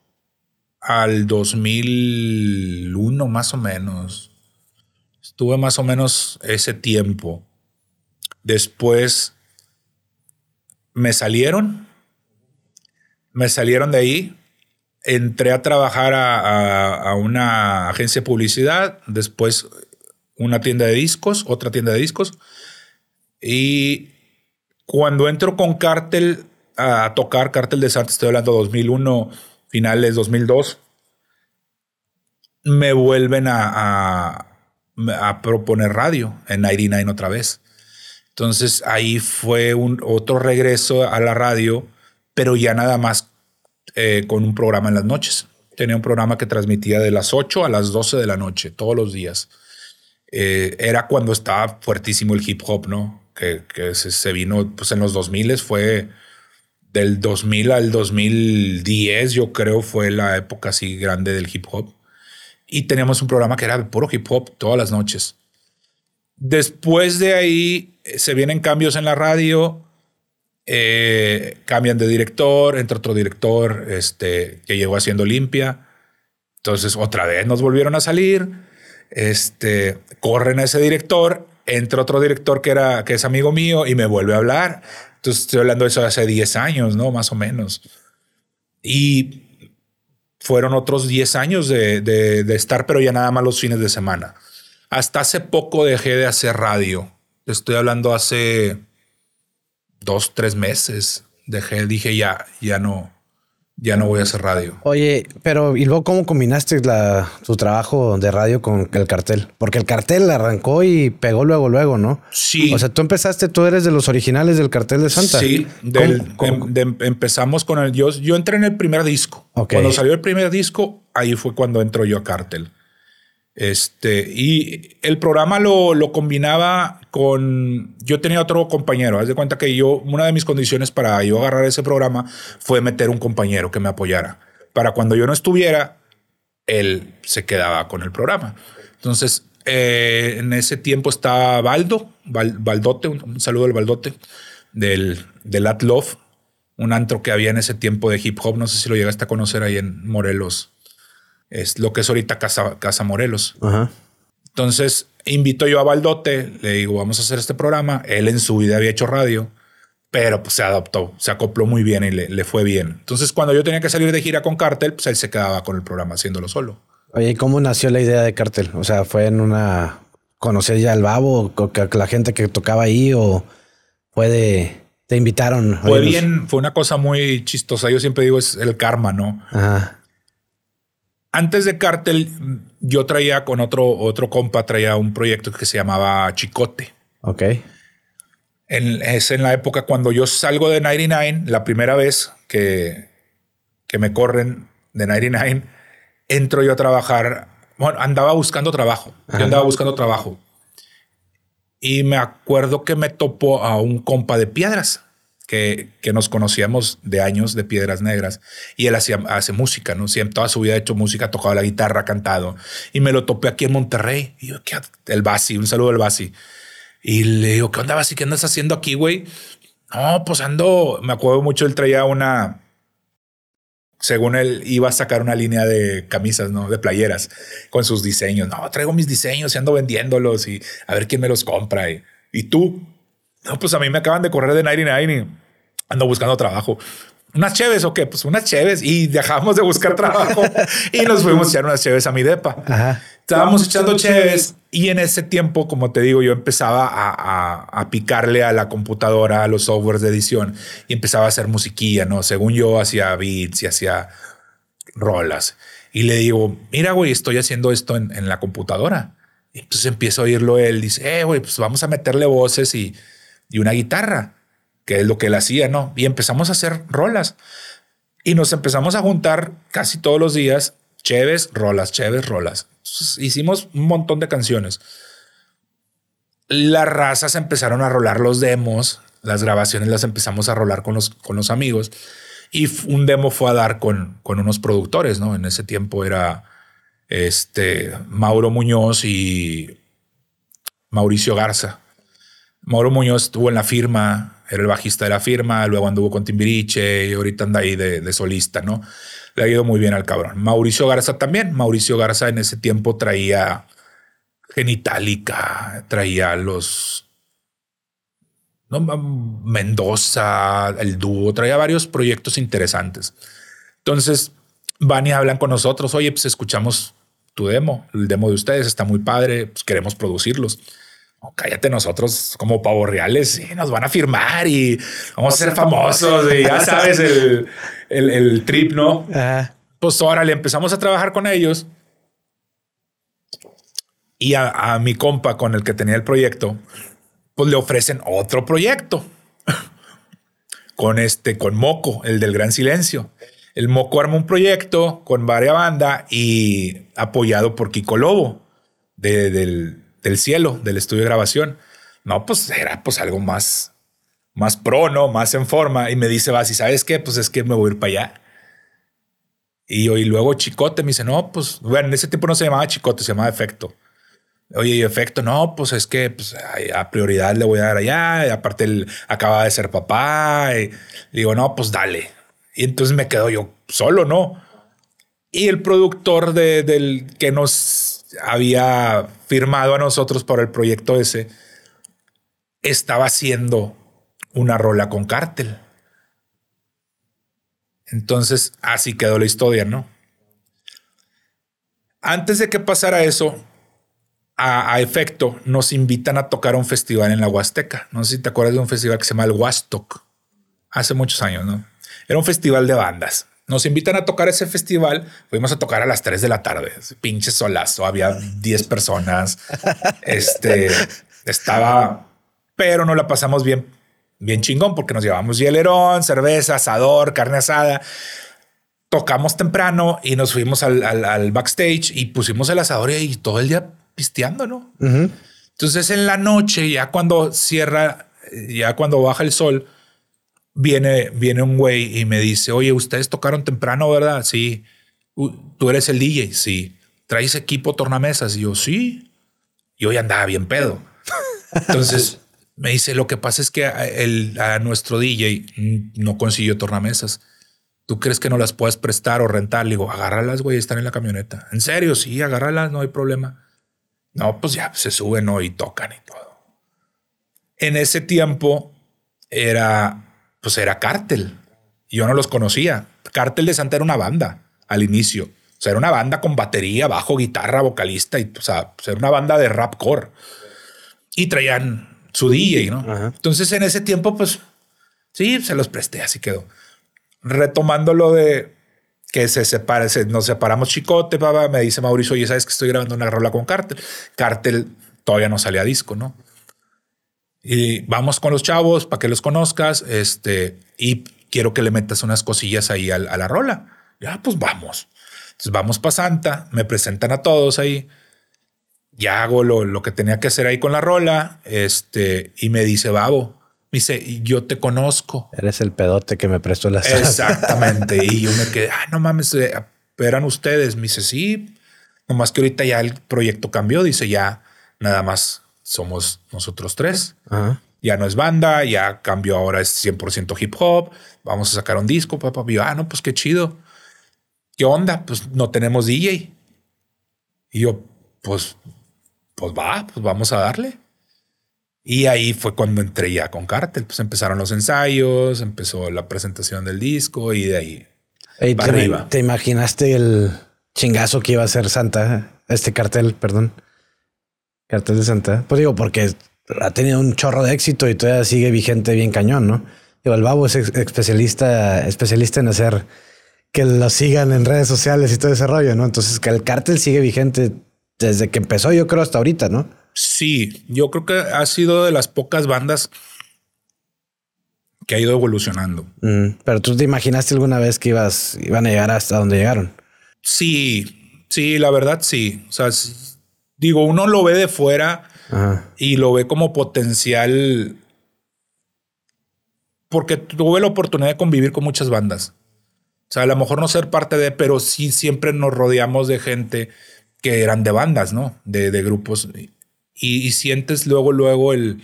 al 2001 más o menos. Estuve más o menos ese tiempo. Después me salieron. Me salieron de ahí. Entré a trabajar a, una agencia de publicidad. Después una tienda de discos, otra tienda de discos. Y cuando entro con Cartel a tocar, Cartel de Santa, estoy hablando de 2001 finales 2002, me vuelven a, proponer radio en 99 otra vez. Entonces ahí fue un otro regreso a la radio, pero ya nada más eh, con un programa en las noches. Tenía un programa que transmitía de las 8 a las 12 de la noche, todos los días. Eh, era cuando estaba fuertísimo el hip hop, ¿no? Que, que se, se, vino pues en los 2000 fue del 2000 al 2010, yo creo, fue la época así grande del hip hop. Y teníamos un programa que era puro hip hop todas las noches. Después de ahí eh, se vienen cambios en la radio, eh, cambian de director, entra otro director este, que llegó haciendo limpia. Entonces otra vez nos volvieron a salir, este, corren a ese director, entra otro director que, era, que es amigo mío y me vuelve a hablar. Entonces estoy hablando de eso hace 10 años, ¿no? Más o menos. Y fueron otros 10 años de, de, estar, pero ya nada más los fines de semana. Hasta hace poco dejé de hacer radio. Estoy hablando hace dos, tres meses. Dejé, dije ya, ya no, ya no voy a hacer radio. Oye, pero ¿y luego cómo combinaste la, tu trabajo de radio con el cartel? Porque el cartel arrancó y pegó luego, luego, ¿no? Sí. O sea, tú empezaste, tú eres de los originales del cartel de Santa. Sí, em, empezamos con el. Yo, yo entré en el primer disco. Cuando salió el primer disco, ahí fue cuando entró yo a cartel. Este, y el programa lo, lo, combinaba con. Yo tenía otro compañero. Haz de cuenta que yo, una de mis condiciones para yo agarrar ese programa fue meter un compañero que me apoyara. Para cuando yo no estuviera, él se quedaba con el programa. Entonces, eh, en ese tiempo estaba Baldo, Baldote, un, saludo al Baldote, del, del At Love, un antro que había en ese tiempo de hip hop. No sé si lo llegaste a conocer ahí en Morelos es lo que es ahorita Casa, Casa Morelos. Entonces invito yo a Baldote, le digo, vamos a hacer este programa. Él en su vida había hecho radio, pero pues se adaptó, se acopló muy bien y le, fue bien. Entonces cuando yo tenía que salir de gira con Cartel, pues él se quedaba con el programa haciéndolo solo. Oye, ¿cómo nació la idea de Cartel? O sea, ¿fue en una... conocer ya al babo, la gente que tocaba ahí o fue de... Te invitaron. Fue bien, fue una cosa muy chistosa. Yo siempre digo es el karma, ¿no? Ajá antes de Cartel, yo traía con otro, otro compa, traía un proyecto que se llamaba Chicote. Ok. es en la época cuando yo salgo de 99, la primera vez que, que me corren de 99, entro yo a trabajar. Bueno, andaba buscando trabajo. Yo andaba buscando trabajo. Y me acuerdo que me topó a un compa de piedras que, nos conocíamos de años de Piedras Negras y él hacía, hace música, ¿no? Siempre toda su vida ha hecho música, tocado la guitarra, cantado y me lo topé aquí en Monterrey. Y yo, ¿qué? El Basi, un saludo al Basi. Y le digo, ¿qué onda, Basi? ¿Qué andas haciendo aquí, güey? No, pues ando, me acuerdo mucho, él traía una, según él iba a sacar una línea de camisas, ¿no? De playeras con sus diseños. No, traigo mis diseños y ando vendiéndolos y a ver quién me los compra. Y, y tú, no, pues a mí me acaban de correr de 99 y ando buscando trabajo. ¿Unas cheves o qué? Pues unas cheves y dejamos de buscar trabajo y nos <laughs> fuimos a echar unas cheves a mi depa. Estábamos echando cheves y en ese tiempo, como te digo, yo empezaba a, a, picarle a la computadora, a los softwares de edición y empezaba a hacer musiquilla, ¿no? Según yo hacía beats y hacía rolas. Y le digo, mira, güey, estoy haciendo esto en, en la computadora. Y entonces empiezo a oírlo él. Dice, eh, güey, pues vamos a meterle voces y, y una guitarra que es lo que él hacía, ¿no? Y empezamos a hacer rolas. Y nos empezamos a juntar casi todos los días, cheves, rolas, cheves, rolas. hicimos un montón de canciones. Las razas empezaron a rolar los demos, las grabaciones las empezamos a rolar con los, con los amigos. Y un demo fue a dar con, con unos productores, ¿no? En ese tiempo era este Mauro Muñoz y Mauricio Garza. Mauro Muñoz estuvo en la firma, era el bajista de la firma, luego anduvo con Timbiriche y ahorita anda ahí de, solista, ¿no? Le ha ido muy bien al cabrón. Mauricio Garza también. Mauricio Garza en ese tiempo traía Genitalica, traía los ¿no? Mendoza, el dúo, traía varios proyectos interesantes. Entonces van y hablan con nosotros. Oye, pues escuchamos tu demo, el demo de ustedes está muy padre, pues queremos producirlos cállate nosotros como pavos reales nos van a firmar y vamos a ser famosos y ya sabes el, el, trip, ¿no? Pues ahora le empezamos a trabajar con ellos y a, mi compa con el que tenía el proyecto, pues le ofrecen otro proyecto <laughs> con este, con Moco, el del Gran Silencio. El Moco arma un proyecto con varias banda y apoyado por Kiko Lobo del, del cielo, del estudio de grabación. No, pues era pues algo más, más pro, ¿no? Más en forma. Y me dice, vas, ¿y sabes qué? Pues es que me voy a ir para allá. Y, y luego Chicote me dice, no, pues, bueno, en ese tiempo no se llamaba Chicote, se llamaba Efecto. Oye, y Efecto, no, pues es que pues, a prioridad le voy a dar allá. Y aparte, él acaba de ser papá. Y digo, no, pues dale. Y entonces me quedo yo solo, ¿no? Y el productor de, del que nos había firmado a nosotros por el proyecto ese, estaba haciendo una rola con cártel. Entonces, así quedó la historia, ¿no? Antes de que pasara eso, a, efecto, nos invitan a tocar un festival en la Huasteca. No sé si te acuerdas de un festival que se llama el Huastoc. Hace muchos años, ¿no? Era un festival de bandas. Nos invitan a tocar ese festival. Fuimos a tocar a las 3 de la tarde. Pinche solazo. Había 10 personas. Este estaba, pero no la pasamos bien, bien chingón porque nos llevamos hielerón, cerveza, asador, carne asada. Tocamos temprano y nos fuimos al, backstage y pusimos el asador y todo el día pisteando, ¿no? Entonces en la noche, ya cuando cierra, ya cuando baja el sol, viene, viene un güey y me dice, oye, ustedes tocaron temprano, ¿verdad? Sí. ¿Tú eres el DJ? Sí. ¿Traes equipo tornamesas? Y yo, sí. Y hoy andaba bien pedo. Entonces me dice, lo que pasa es que el, a nuestro DJ no consiguió tornamesas. ¿Tú crees que no las puedes prestar o rentar? Le digo, agárralas, güey, están en la camioneta. ¿En serio? Sí, agárralas, no hay problema. No, pues ya se suben ¿no? y tocan y todo. En ese tiempo era pues era Cártel. Yo no los conocía. Cártel de Santa era una banda al inicio. O sea, era una banda con batería, bajo, guitarra, vocalista y, o sea, pues, era una banda de rapcore. Y traían su DJ, ¿no? Entonces en ese tiempo, pues sí, se los presté, así quedó. Retomando lo de que se separe, nos separamos chicote, papá, me dice Mauricio, oye, sabes que estoy grabando una rola con Cártel. Cártel todavía no salía disco, ¿no? Y vamos con los chavos para que los conozcas. Este, y quiero que le metas unas cosillas ahí a, la rola. Ya, pues vamos. Entonces vamos para Santa, me presentan a todos ahí. Ya hago lo, lo, que tenía que hacer ahí con la rola. Este, y me dice, Babo, me dice, yo te conozco. Eres el pedote que me prestó la Exactamente. <laughs> y yo me quedé, ah, no mames, eh, eran ustedes. Me dice, sí, nomás que ahorita ya el proyecto cambió. Dice, ya nada más somos nosotros tres. Ya no es banda, ya cambió ahora es 100% hip hop. Vamos a sacar un disco, papá. Y yo, ah, no, pues qué chido. ¿qué onda? Pues no tenemos DJ. Y yo, pues, pues va, pues vamos a darle. Y ahí fue cuando entré ya con Cartel. Pues empezaron los ensayos, empezó la presentación del disco y de ahí. te, arriba. ¿Te imaginaste el chingazo que iba a ser Santa? Este cartel, perdón. Cartel de Santa. Pues digo, porque ha tenido un chorro de éxito y todavía sigue vigente bien cañón, ¿no? Digo, el Babo es especialista, especialista en hacer que lo sigan en redes sociales y todo ese rollo, ¿no? Entonces, que el cartel sigue vigente desde que empezó, yo creo, hasta ahorita, ¿no? Sí, yo creo que ha sido de las pocas bandas que ha ido evolucionando. Mm, pero tú te imaginaste alguna vez que ibas, iban a llegar hasta donde llegaron. Sí, sí, la verdad sí. O sea, digo, uno lo ve de fuera y lo ve como potencial porque tuve la oportunidad de convivir con muchas bandas. O sea, a lo mejor no ser parte de, pero sí siempre nos rodeamos de gente que eran de bandas, ¿no? De, grupos. Y, sientes luego, luego el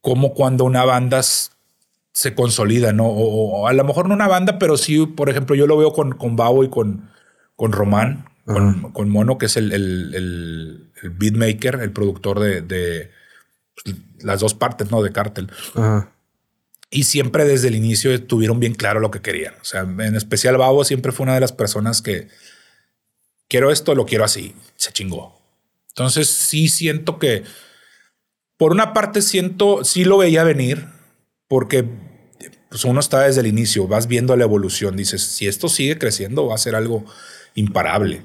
cómo cuando una banda se consolida, ¿no? O, a lo mejor no una banda, pero sí, por ejemplo, yo lo veo con, con Babo y con, con Román, con, Mono, que es el, el, beatmaker, el productor de, de, las dos partes, ¿no? De Cartel. Ajá y siempre desde el inicio tuvieron bien claro lo que querían. O sea, en especial Babo siempre fue una de las personas que quiero esto, lo quiero así. Se chingó. Entonces sí siento que, por una parte siento, sí lo veía venir, porque pues uno está desde el inicio, vas viendo la evolución, dices, si esto sigue creciendo va a ser algo imparable.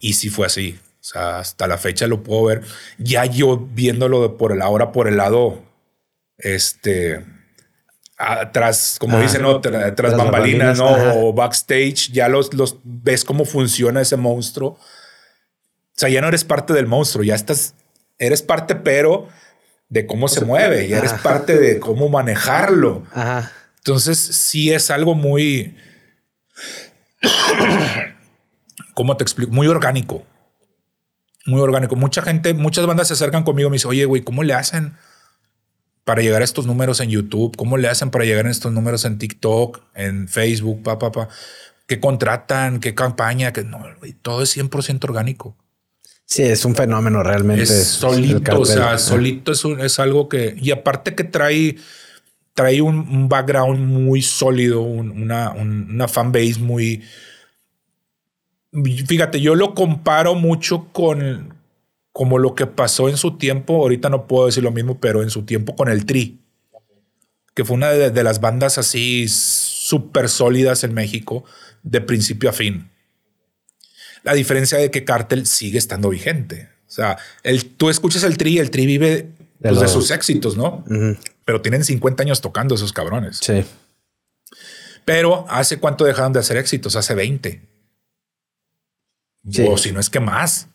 Y sí fue así. O sea, hasta la fecha lo puedo ver. Ya yo viéndolo por el ahora por el lado, este tras, como dicen, ¿no? tras, bambalinas, ¿no? O backstage, ya los, los ves cómo funciona ese monstruo. O sea, ya no eres parte del monstruo, ya estás, eres parte, pero de cómo se, mueve, ya eres parte de cómo manejarlo. Entonces, sí es algo muy, ¿cómo te explico? Muy orgánico. Muy orgánico. Mucha gente, muchas bandas se acercan conmigo y me dicen, oye, güey, ¿cómo le hacen? para llegar a estos números en YouTube? ¿Cómo le hacen para llegar a estos números en TikTok, en Facebook, pa, pa, pa? ¿Qué contratan? ¿Qué campaña? Que no, todo es 100% orgánico. Sí, es un fenómeno realmente. Es solito, o sea, solito es, es algo que, y aparte que trae, trae un, background muy sólido, una, una fanbase muy, fíjate, yo lo comparo mucho con, como lo que pasó en su tiempo, ahorita no puedo decir lo mismo, pero en su tiempo con el Tri, que fue una de, las bandas así súper sólidas en México, de principio a fin. La diferencia de que Cartel sigue estando vigente. O sea, el, tú escuchas el Tri, el Tri vive de, pues, sus éxitos, ¿no? Pero tienen 50 años tocando esos cabrones. Sí. Pero ¿hace cuánto dejaron de hacer éxitos? Hace 20. O si no es que más.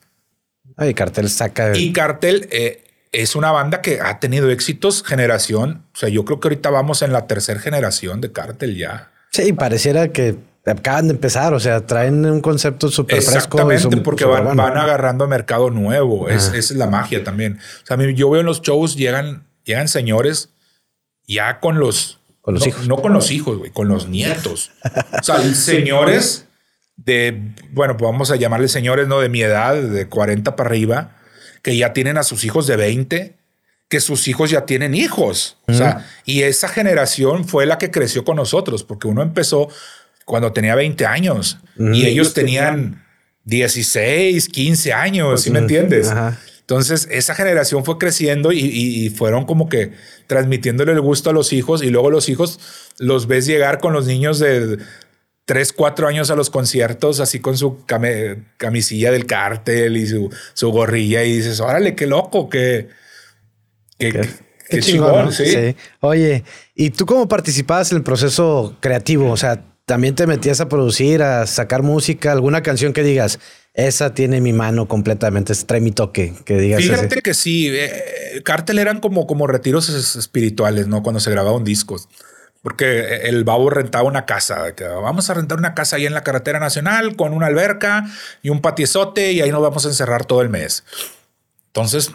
Y Cartel saca. Y Cartel eh, es una banda que ha tenido éxitos generación. O sea, yo creo que ahorita vamos en la tercera generación de Cartel ya. Sí, pareciera que acaban de empezar. O sea, traen un concepto súper fresco. Exactamente, porque van, agarrando mercado nuevo. Es, es, la magia también. O sea, yo veo en los shows llegan, llegan señores ya con los. Con los no, hijos. No con los hijos, güey, con los nietos. o sea, señores de, bueno, pues vamos a llamarle señores, ¿no? De mi edad, de 40 para arriba, que ya tienen a sus hijos de 20, que sus hijos ya tienen hijos. O sea, y esa generación fue la que creció con nosotros, porque uno empezó cuando tenía 20 años y ellos tenían 16, 15 años, ¿sí me entiendes? Entonces, esa generación fue creciendo y, y, fueron como que transmitiéndole el gusto a los hijos y luego los hijos los ves llegar con los niños de tres, cuatro años a los conciertos, así con su camisilla del cártel y su, su, gorrilla, y dices, órale, qué loco, qué, qué, qué, chingón. ¿sí? Oye, ¿y tú cómo participabas en el proceso creativo? O sea, ¿también te metías a producir, a sacar música, alguna canción que digas, esa tiene mi mano completamente, trae mi toque, que digas. Fíjate que sí, eh, Cártel eran como, como retiros espirituales, ¿no? Cuando se grababan discos porque el babo rentaba una casa. Que vamos a rentar una casa ahí en la carretera nacional con una alberca y un patiezote y ahí nos vamos a encerrar todo el mes. Entonces,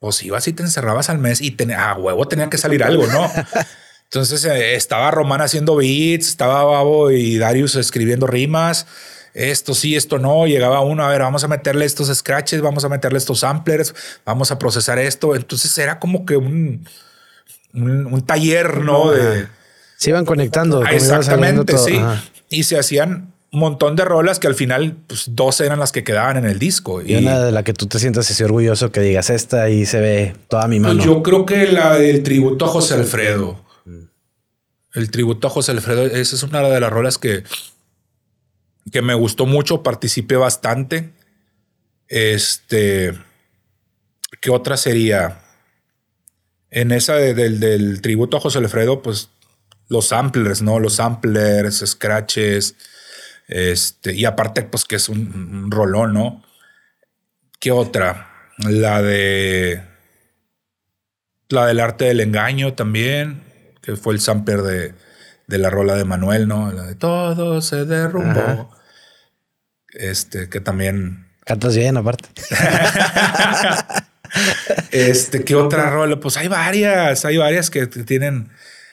pues ibas y te encerrabas al mes y a huevo tenía que salir algo, ¿no? Entonces eh, estaba Román haciendo beats, estaba Babo y Darius escribiendo rimas. Esto sí, esto no. Llegaba uno, a ver, vamos a meterle estos scratches, vamos a meterle estos samplers, vamos a procesar esto. Entonces era como que un, un, taller, ¿no? De, se iban conectando. exactamente, sí. Y se hacían un montón de rolas que al final pues, dos eran las que quedaban en el disco. Y, una de la que tú te sientas así orgulloso que digas esta y se ve toda mi mano. yo creo que la del tributo a José Alfredo. El tributo a José Alfredo, esa es una de las rolas que, que me gustó mucho, participé bastante. Este, ¿qué otra sería? En esa del, del tributo a José Alfredo, pues los samplers, ¿no? Los samplers, scratches, este, y aparte, pues que es un, rolón, ¿no? ¿Qué otra? La de. La del arte del engaño también, que fue el sampler de, de la rola de Manuel, ¿no? La de todo se derrumbó. Este, que también. Cantas bien, aparte. <laughs> este, ¿qué otra rola? Pues hay varias, hay varias que tienen.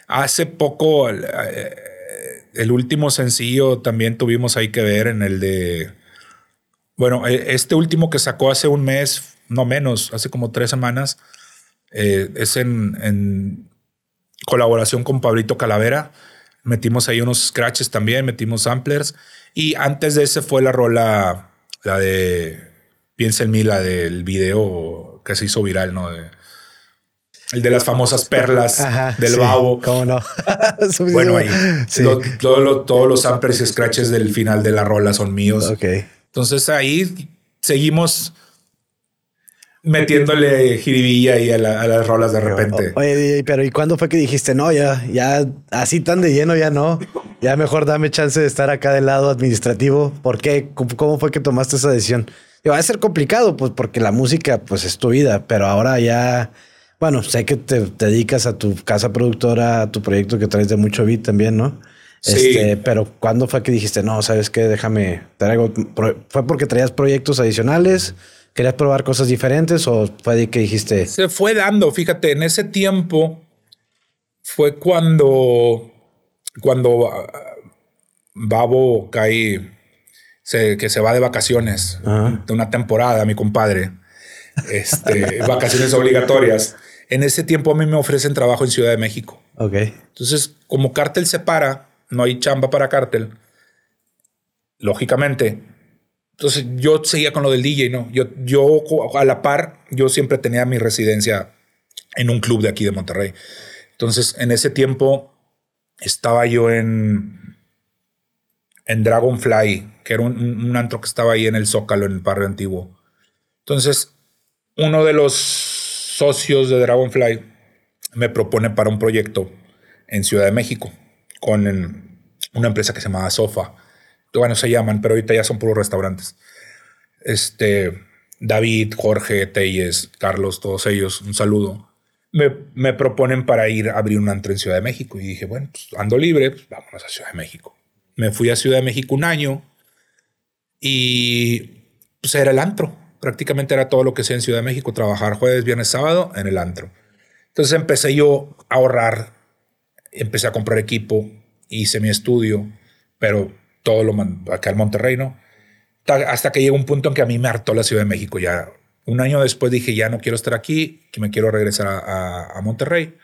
Hace poco. Eh, el último sencillo también tuvimos ahí que ver en el de. Bueno, e, este último que sacó hace un mes, no menos, hace como tres semanas, eh, es en, colaboración con Pablito Calavera. Metimos ahí unos scratches también, metimos samplers. Y antes de ese fue la rola, la de Piensa en mí, la del video que se hizo viral, ¿no? El de las famosas perlas del babo. ¿Cómo no? <laughs> bueno, ahí todos los samplers y scratches del final de la rola son míos. Ok. Entonces ahí seguimos metiéndole jiribilla ahí a, las rolas de repente. Oye, pero ¿y cuándo fue que dijiste, no, ya, ya así tan de lleno, ya no? Ya mejor dame chance de estar acá del lado administrativo. ¿Por qué? ¿Cómo fue que tomaste esa decisión? va a ser complicado, pues porque la música, pues es tu vida, pero ahora ya bueno, sé que te, dedicas a tu casa productora, a tu proyecto que traes de mucho beat también, ¿no? Sí. Este, pero ¿cuándo fue que dijiste, no, sabes qué, déjame, traigo, fue porque traías proyectos adicionales? ¿Querías probar cosas diferentes o fue de que dijiste? Se fue dando, fíjate, en ese tiempo fue cuando, cuando ah, Babo cae, que se va de vacaciones, de una temporada, mi compadre, este, vacaciones obligatorias. En ese tiempo a mí me ofrecen trabajo en Ciudad de México. Ok. Entonces, como Cártel se para, no hay chamba para Cártel, lógicamente. Entonces yo seguía con lo del DJ, ¿no? Yo, yo a la par, yo siempre tenía mi residencia en un club de aquí de Monterrey. Entonces, en ese tiempo estaba yo en, en Dragonfly, que era un, un antro que estaba ahí en el Zócalo, en el barrio antiguo. Entonces, uno de los socios de Dragonfly me propone para un proyecto en Ciudad de México con una empresa que se llama Sofa. Bueno, se llaman, pero ahorita ya son puros restaurantes. Este, David, Jorge, Telles, Carlos, todos ellos, un saludo. Me, proponen para ir a abrir un antro en Ciudad de México. Y dije, bueno, pues ando libre, pues vámonos a Ciudad de México. Me fui a Ciudad de México un año y pues era el antro prácticamente era todo lo que sea en Ciudad de México, trabajar jueves, viernes, sábado en el antro. Entonces empecé yo a ahorrar, empecé a comprar equipo, hice mi estudio, pero todo lo acá en Monterrey, ¿no? Hasta que llegó un punto en que a mí me hartó la Ciudad de México. Ya un año después dije, ya no quiero estar aquí, que me quiero regresar a, Monterrey.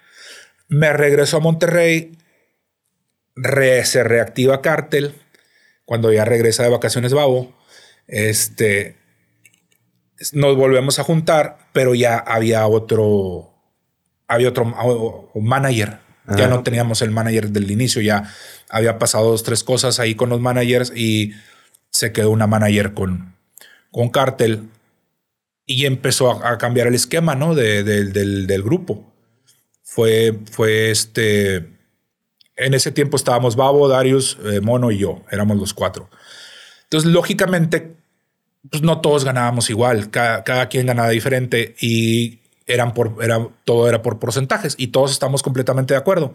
Me regreso a Monterrey, se reactiva Cártel, cuando ya regresa de vacaciones Babo, este, nos volvemos a juntar, pero ya había otro, había otro manager. Ya no teníamos el manager del inicio, ya había pasado dos, tres cosas ahí con los managers y se quedó una manager con, con Cartel y empezó a, cambiar el esquema ¿no? De, del, del, grupo. Fue, fue este. En ese tiempo estábamos Babo, Darius, eh, Mono y yo, éramos los cuatro. Entonces, lógicamente, pues no todos ganábamos igual, cada, quien ganaba diferente y eran por, era, todo era por porcentajes y todos estamos completamente de acuerdo.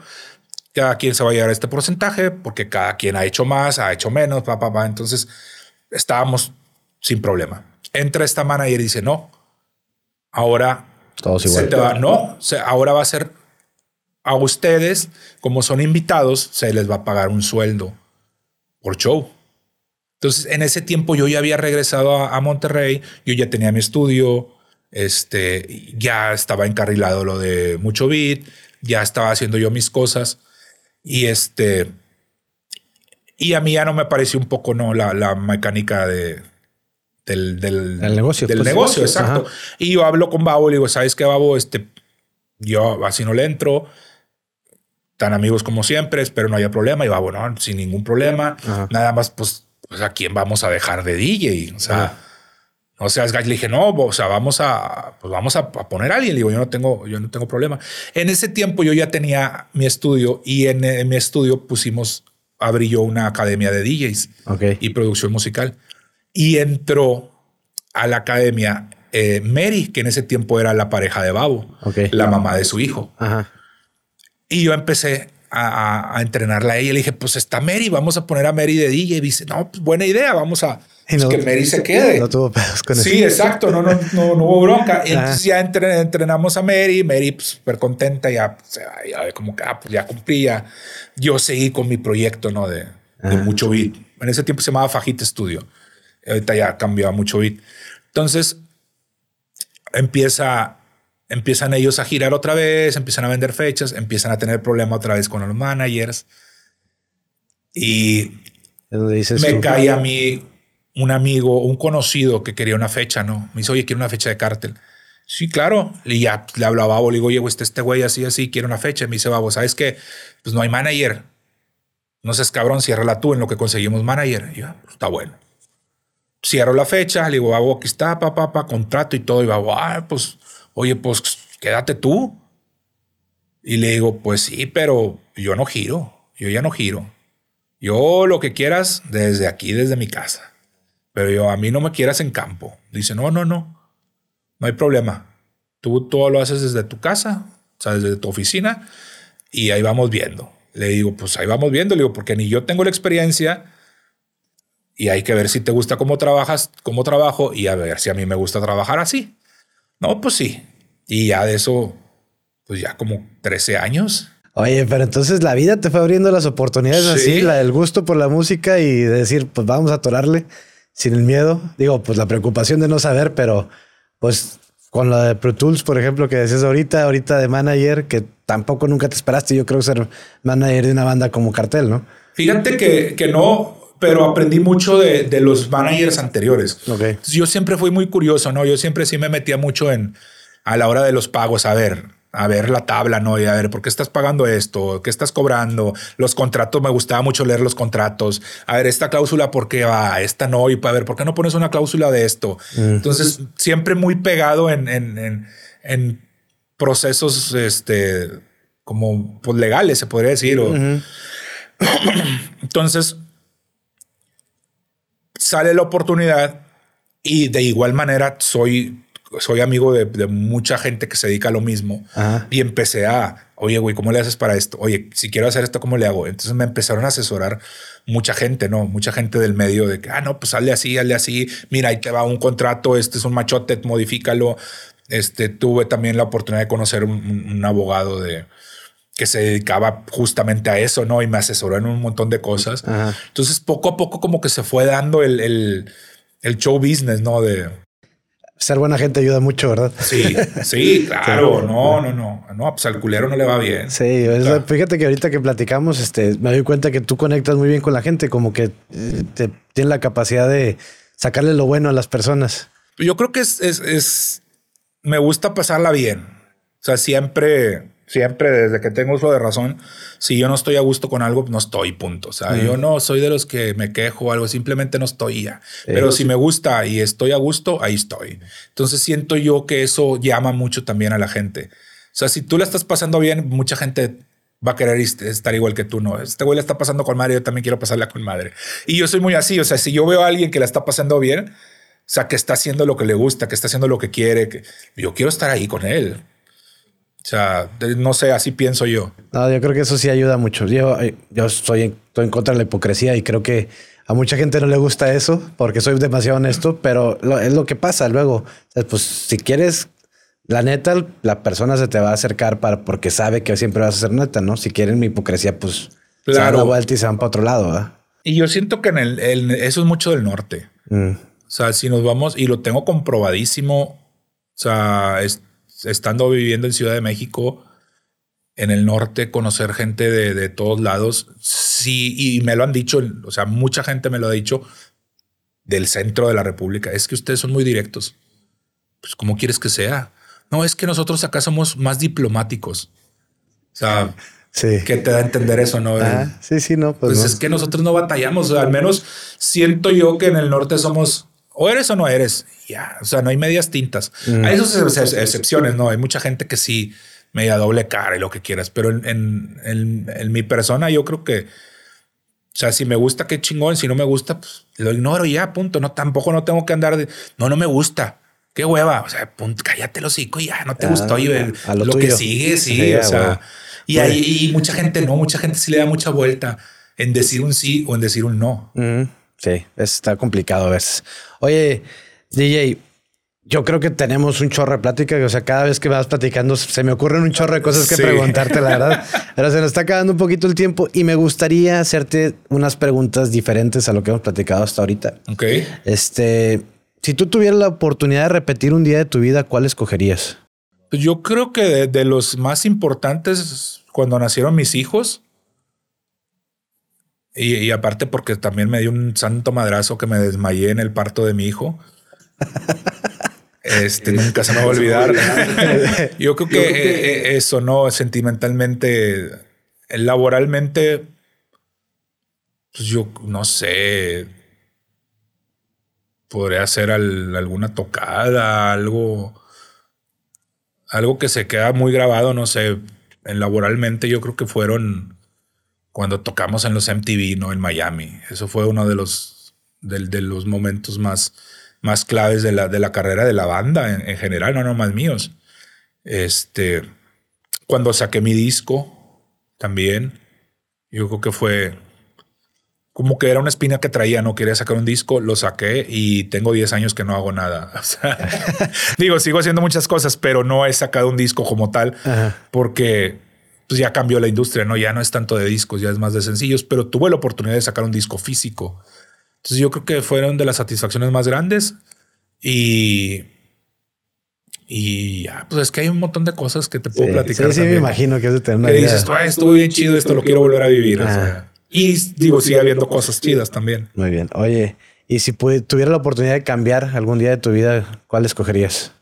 Cada quien se va a llegar a este porcentaje porque cada quien ha hecho más, ha hecho menos, pa, pa, pa. Entonces estábamos sin problema. Entra esta manager y dice, no, ahora todos igual. Se te va, no, ahora va a ser a ustedes, como son invitados, se les va a pagar un sueldo por show. Entonces, en ese tiempo yo ya había regresado a, Monterrey, yo ya tenía mi estudio, este, ya estaba encarrilado lo de mucho beat, ya estaba haciendo yo mis cosas y este, y a mí ya no me pareció un poco no la, la mecánica de, del, del, negocio. Del negocio, pues, exacto. Y yo hablo con Babo y le digo, ¿sabes qué, Babo? Este, yo así no le entro tan amigos como siempre, espero no haya problema. Y va, bueno, sin ningún problema. Nada más, pues pues a quién vamos a dejar de DJ. O sea, no seas Le dije, no, o sea, vamos a, pues vamos a, poner a alguien. Le digo, yo no tengo, yo no tengo problema. En ese tiempo yo ya tenía mi estudio y en, mi estudio pusimos, abrí yo una academia de DJs y producción musical. Y entró a la academia eh, Mary, que en ese tiempo era la pareja de Babo, la mamá de su hijo. Y yo empecé a, entrenarla a ella. Le dije, pues está Mary, vamos a poner a Mary de DJ. Y dice, no, pues buena idea, vamos a pues, que Mary se quede. No tuvo pedos con eso. Sí, exacto, no, no, no, hubo bronca. <laughs> Ah. Entonces ya entrenamos a Mary, Mary pues, súper contenta, ya, ya como que ah, pues, ya cumplía. Yo seguí con mi proyecto, ¿no? De, de ah. mucho beat. En ese tiempo se llamaba Fajita Studio. Ahorita ya cambió a mucho beat. Entonces empieza empiezan ellos a girar otra vez, empiezan a vender fechas, empiezan a tener problema otra vez con los managers. Y me cae a mí un amigo, un conocido que quería una fecha, ¿no? Me dice, oye, quiero una fecha de cártel. Sí, claro. Y ya le hablaba a Babo, le digo, oye, este, este güey así, así, quiere una fecha. Me dice, Babo, ¿sabes qué? Pues no hay manager. No seas cabrón, ciérrala tú en lo que conseguimos manager. Y yo, ah, pues, está bueno. Cierro la fecha, le digo, Babo, aquí está, papá, papá, contrato y todo. Y Babo, ah, pues oye, pues quédate tú. Y le digo, pues sí, pero yo no giro, yo ya no giro. Yo lo que quieras desde aquí, desde mi casa. Pero yo, a mí no me quieras en campo. Dice, no, no, no, no hay problema. Tú todo lo haces desde tu casa, o sea, desde tu oficina, y ahí vamos viendo. Le digo, pues ahí vamos viendo, le digo, porque ni yo tengo la experiencia y hay que ver si te gusta cómo trabajas, cómo trabajo y a ver si a mí me gusta trabajar así. No, pues sí. Y ya de eso, pues ya como 13 años. Oye, pero entonces la vida te fue abriendo las oportunidades así, la del gusto por la música y de decir, pues vamos a atorarle sin el miedo. Digo, pues la preocupación de no saber, pero pues con la de Pro Tools, por ejemplo, que decías ahorita, ahorita de manager, que tampoco nunca te esperaste, yo creo ser manager de una banda como Cartel, ¿no? Fíjate que, que no, pero aprendí mucho de, de los managers anteriores. Okay. Yo siempre fui muy curioso, ¿no? Yo siempre sí me metía mucho en, a la hora de los pagos, a ver, a ver la tabla, ¿no? Y a ver, ¿por qué estás pagando esto? ¿Qué estás cobrando? Los contratos, me gustaba mucho leer los contratos. A ver, esta cláusula, ¿por qué va? Esta no. Y a ver, ¿por qué no pones una cláusula de esto? Entonces, siempre muy pegado en, en, en, procesos, este, como pues, legales, se podría decir. <clears throat> Entonces, sale la oportunidad y de igual manera soy, soy amigo de, mucha gente que se dedica a lo mismo y empecé a, oye, güey, ¿cómo le haces para esto? Oye, si quiero hacer esto, ¿cómo le hago? Entonces me empezaron a asesorar mucha gente, ¿no? Mucha gente del medio de que, ah, no, pues hazle así, hazle así, mira, ahí te va un contrato, este es un machote, modifícalo. Este, tuve también la oportunidad de conocer un abogado de, que se dedicaba justamente a eso, ¿no? Y me asesoró en un montón de cosas. Entonces, poco a poco como que se fue dando el, el, el, show business, ¿no? De... Ser buena gente ayuda mucho, ¿verdad? Sí, sí, <laughs> claro. No, no, no. No, pues al culero no le va bien. Sí, fíjate que ahorita que platicamos, este, me doy cuenta que tú conectas muy bien con la gente, como que eh, te, tienes la capacidad de sacarle lo bueno a las personas. Yo creo que es, es, es me gusta pasarla bien. O sea, siempre Siempre desde que tengo uso de razón, si yo no estoy a gusto con algo, no estoy, punto. O sea, yo no soy de los que me quejo o algo, simplemente no estoy ya. Pero si me gusta y estoy a gusto, ahí estoy. Entonces siento yo que eso llama mucho también a la gente. O sea, si tú la estás pasando bien, mucha gente va a querer estar igual que tú, ¿no? Este güey la está pasando con madre, yo también quiero pasarla con madre. Y yo soy muy así, o sea, si yo veo a alguien que la está pasando bien, o sea, que está haciendo lo que le gusta, que está haciendo lo que quiere, que yo quiero estar ahí con él. O sea, no sé, así pienso yo. No, yo creo que eso sí ayuda mucho. Yo, eh, yo soy, estoy en contra de la hipocresía y creo que a mucha gente no le gusta eso porque soy demasiado honesto, pero es lo que pasa luego. Pues si quieres la neta, la persona se te va a acercar para porque sabe que siempre vas a ser neta, ¿no? Si quieren mi hipocresía, pues se dan la vuelta y se van para otro lado, ¿verdad? Y yo siento que en el, eso es mucho del norte. Mm. O sea, si nos vamos, y lo tengo comprobadísimo, o sea, estando viviendo en Ciudad de México, en el norte, conocer gente de, de, todos lados, sí, y me lo han dicho, o sea, mucha gente me lo ha dicho del centro de la República, es que ustedes son muy directos. Pues, ¿cómo quieres que sea? No, es que nosotros acá somos más diplomáticos. O sea, sí. ¿qué te da a entender eso? No, ah, sí, sí, no. Pues, pues es que nosotros no batallamos. al menos siento yo que en el norte somos o eres o no eres. Ya, o sea, no hay medias tintas. Mm. Hay esas excepciones, no. Hay mucha gente que sí media doble cara y lo que quieras, pero en, en, mi persona yo creo que, o sea, si me gusta, qué chingón. Si no me gusta, pues lo ignoro ya, punto. No, tampoco no tengo que andar de, no, no me gusta qué hueva. O sea, cállate los hocico y ya no te gustó y lo, que sigue, sí. o sea, y hay mucha gente no, mucha gente sí le da mucha vuelta en decir un sí o en decir un no. Sí, está complicado a veces. Oye, DJ, yo creo que tenemos un chorro de plática. O sea, cada vez que vas platicando, se me ocurren un chorro de cosas que preguntarte, la verdad. <laughs> Pero se nos está acabando un poquito el tiempo y me gustaría hacerte unas preguntas diferentes a lo que hemos platicado hasta ahorita. Ok. Este, si tú tuvieras la oportunidad de repetir un día de tu vida, ¿cuál escogerías? Yo creo que de, los más importantes cuando nacieron mis hijos, y, aparte porque también me dio un santo madrazo que me desmayé en el parto de mi hijo. Este nunca se me va a olvidar. Yo creo que, eh, eh, eso, ¿no? Sentimentalmente, laboralmente, pues yo no sé podría ser alguna tocada, algo, algo que se queda muy grabado, no sé, en laboralmente yo creo que fueron cuando tocamos en los MTV, ¿no? En Miami. Eso fue uno de los, de, los momentos más, más claves de la, de la carrera de la banda en, general, no nomás míos. Este, cuando saqué mi disco también, yo creo que fue como que era una espina que traía, no quería sacar un disco, lo saqué y tengo 10 años que no hago nada. <laughs> <laughs> digo, sigo haciendo muchas cosas, pero no he sacado un disco como tal porque pues, ya cambió la industria, no ya no es tanto de discos, ya es más de sencillos, pero tuve la oportunidad de sacar un disco físico. Entonces yo creo que fueron de las satisfacciones más grandes y y ya, pues es que hay un montón de cosas que te puedo platicar. Sí, sí, me imagino que es de tener que dices, estuvo bien chido, esto lo quiero volver a vivir. O sea, y digo, sigue habiendo cosas chidas también. Muy bien. Oye, y si tuviera la oportunidad de cambiar algún día de tu vida, ¿cuál escogerías?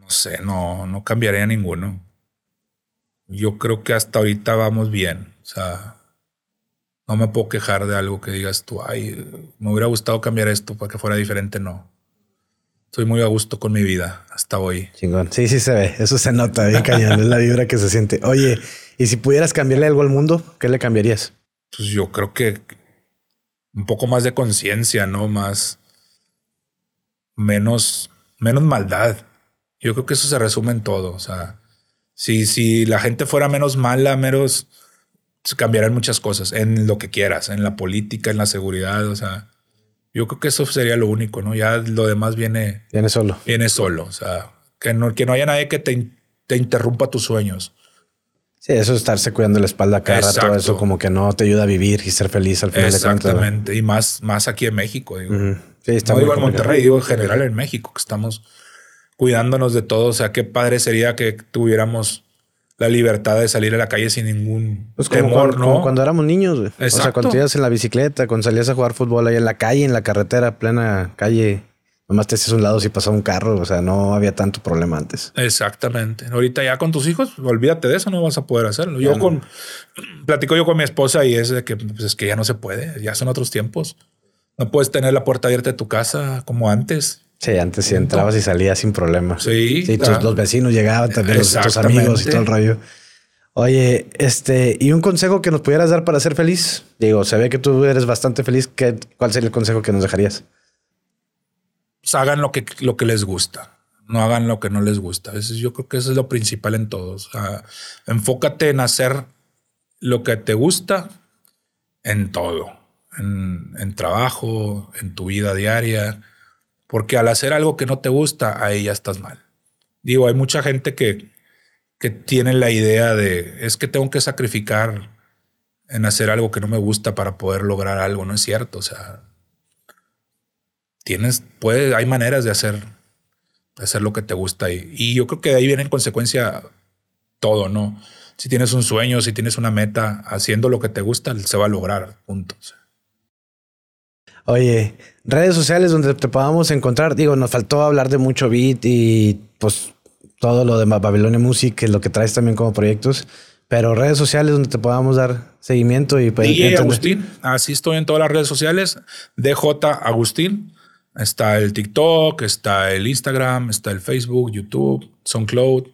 No sé, no, no cambiaría ninguno. Yo creo que hasta ahorita vamos bien. O sea, no me puedo quejar de algo que digas tú, ay, me hubiera gustado cambiar esto para que fuera diferente. No. Estoy muy a gusto con mi vida hasta hoy. Chingón. Sí, sí se ve. Eso se nota bien cañón. es la vibra que se siente. Oye, y si pudieras cambiarle algo al mundo, ¿qué le cambiarías? pues yo creo que un poco más de conciencia, ¿no? Más, menos, menos maldad. Yo creo que eso se resume en todo. O sea, si, si la gente fuera menos mala, menos, se cambiarían muchas cosas en lo que quieras, en la política, en la seguridad. O sea, yo creo que eso sería lo único, ¿no? Ya lo demás viene. Viene solo. Viene solo. O sea, que no, que no haya nadie que te, te interrumpa tus sueños. Sí, eso es estarse cuidando la espalda cada todo eso como que no te ayuda a vivir y ser feliz al final Exactamente. y más, más aquí en México, digo. Sí, está no digo en Monterrey, digo en general en México, que estamos cuidándonos de todo. O sea, qué padre sería que tuviéramos la libertad de salir a la calle sin ningún pues temor, ¿no? Como cuando éramos niños, güey. O sea, cuando ibas en la bicicleta, cuando salías a jugar fútbol ahí en la calle, en la carretera, plena calle Nomás te haces un lado si pasaba un carro, o sea, no había tanto problema antes. Exactamente. Ahorita ya con tus hijos, olvídate de eso, no vas a poder hacerlo. Yo con, platico yo con mi esposa y es de que, pues, es que ya no se puede, ya son otros tiempos. No puedes tener la puerta abierta de tu casa como antes. Sí, antes sí entrabas y salías sin problema. Sí. Sí, los vecinos llegaban también, los, tus amigos y todo el rollo. Oye, este, y un consejo que nos pudieras dar para ser feliz. Digo, se ve que tú eres bastante feliz. ¿Qué, ¿Cuál sería el consejo que nos dejarías? Pues, hagan lo que, lo que les gusta. No hagan lo que no les gusta. Eso, yo creo que eso es lo principal en todos. enfócate en hacer lo que te gusta en todo. En, en, trabajo, en tu vida diaria. Porque al hacer algo que no te gusta, ahí ya estás mal. Digo, hay mucha gente que, que tiene la idea de, es que tengo que sacrificar en hacer algo que no me gusta para poder lograr algo. No es cierto. O sea, tienes, puede, hay maneras de hacer, de hacer lo que te gusta. Y, y yo creo que de ahí viene en consecuencia todo, ¿no? Si tienes un sueño, si tienes una meta, haciendo lo que te gusta, se va a lograr. Puntos. Oye, redes sociales donde te podamos encontrar. Digo, nos faltó hablar de mucho beat y pues todo lo de Babilonia Music, que es lo que traes también como proyectos. Pero redes sociales donde te podamos dar seguimiento y pues, DJ Agustín, así estoy en todas las redes sociales. DJ Agustín. Está el TikTok, está el Instagram, está el Facebook, YouTube, SoundCloud.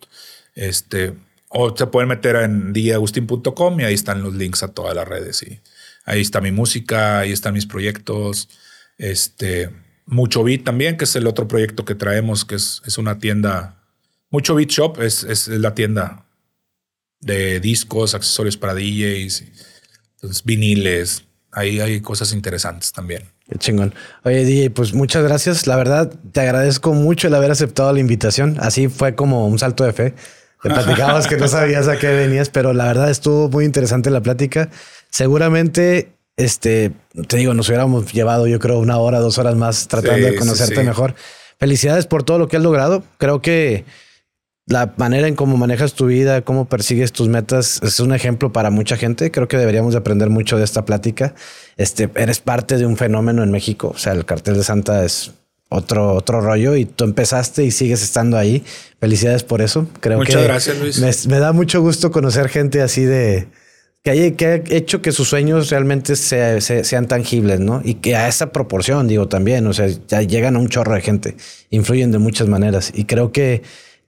Este, o se pueden meter en djagustin.com y ahí están los links a todas las redes. Y ahí está mi música, ahí están mis proyectos. Este, Mucho Beat también, que es el otro proyecto que traemos, que es, es una tienda. Mucho Beat Shop es, es la tienda de discos, accesorios para DJs, entonces, viniles. Ahí hay cosas interesantes también. Qué chingón. Oye, DJ, pues muchas gracias. La verdad, te agradezco mucho el haber aceptado la invitación. Así fue como un salto de fe. Te platicabas que no sabías a qué venías, pero la verdad estuvo muy interesante la plática. Seguramente, este, te digo, nos hubiéramos llevado, yo creo, una hora, dos horas más tratando de conocerte mejor. Felicidades por todo lo que has logrado. Creo que la manera en cómo manejas tu vida, cómo persigues tus metas, es un ejemplo para mucha gente. Creo que deberíamos de aprender mucho de esta plática. Este, eres parte de un fenómeno en México. O sea, el cartel de Santa es otro, otro rollo y tú empezaste y sigues estando ahí. Felicidades por eso. Creo Muchas gracias, Luis. Me, da mucho gusto conocer gente así de que, haya, que ha hecho que sus sueños realmente sean tangibles, ¿no? Y que a esa proporción, digo también, o sea, ya llegan a un chorro de gente, influyen de muchas maneras. Y creo que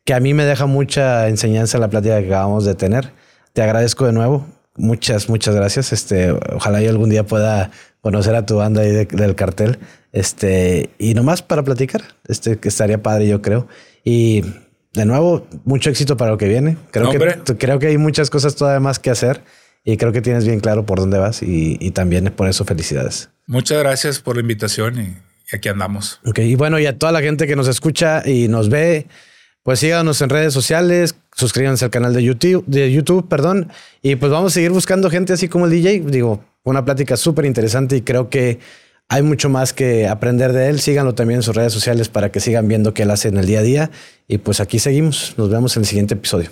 que a mí me deja mucha enseñanza la plática que acabamos de tener. Te agradezco de nuevo. Muchas, muchas gracias. Este, ojalá yo algún día pueda conocer a tu banda ahí del cartel. Este, y nomás para platicar, este, que estaría padre, yo creo. Y de nuevo, mucho éxito para lo que viene. Creo, que, creo que hay muchas cosas todavía más que hacer y creo que tienes bien claro por dónde vas y, y también por eso felicidades. Muchas gracias por la invitación y aquí andamos. Ok, y bueno, y a toda la gente que nos escucha y nos ve, pues síganos en redes sociales, suscríbanse al canal de YouTube, de YouTube, perdón, y pues vamos a seguir buscando gente así como el DJ. Digo, una plática súper interesante y creo que hay mucho más que aprender de él. Síganlo también en sus redes sociales para que sigan viendo qué él hace en el día a día. Y pues aquí seguimos. Nos vemos en el siguiente episodio.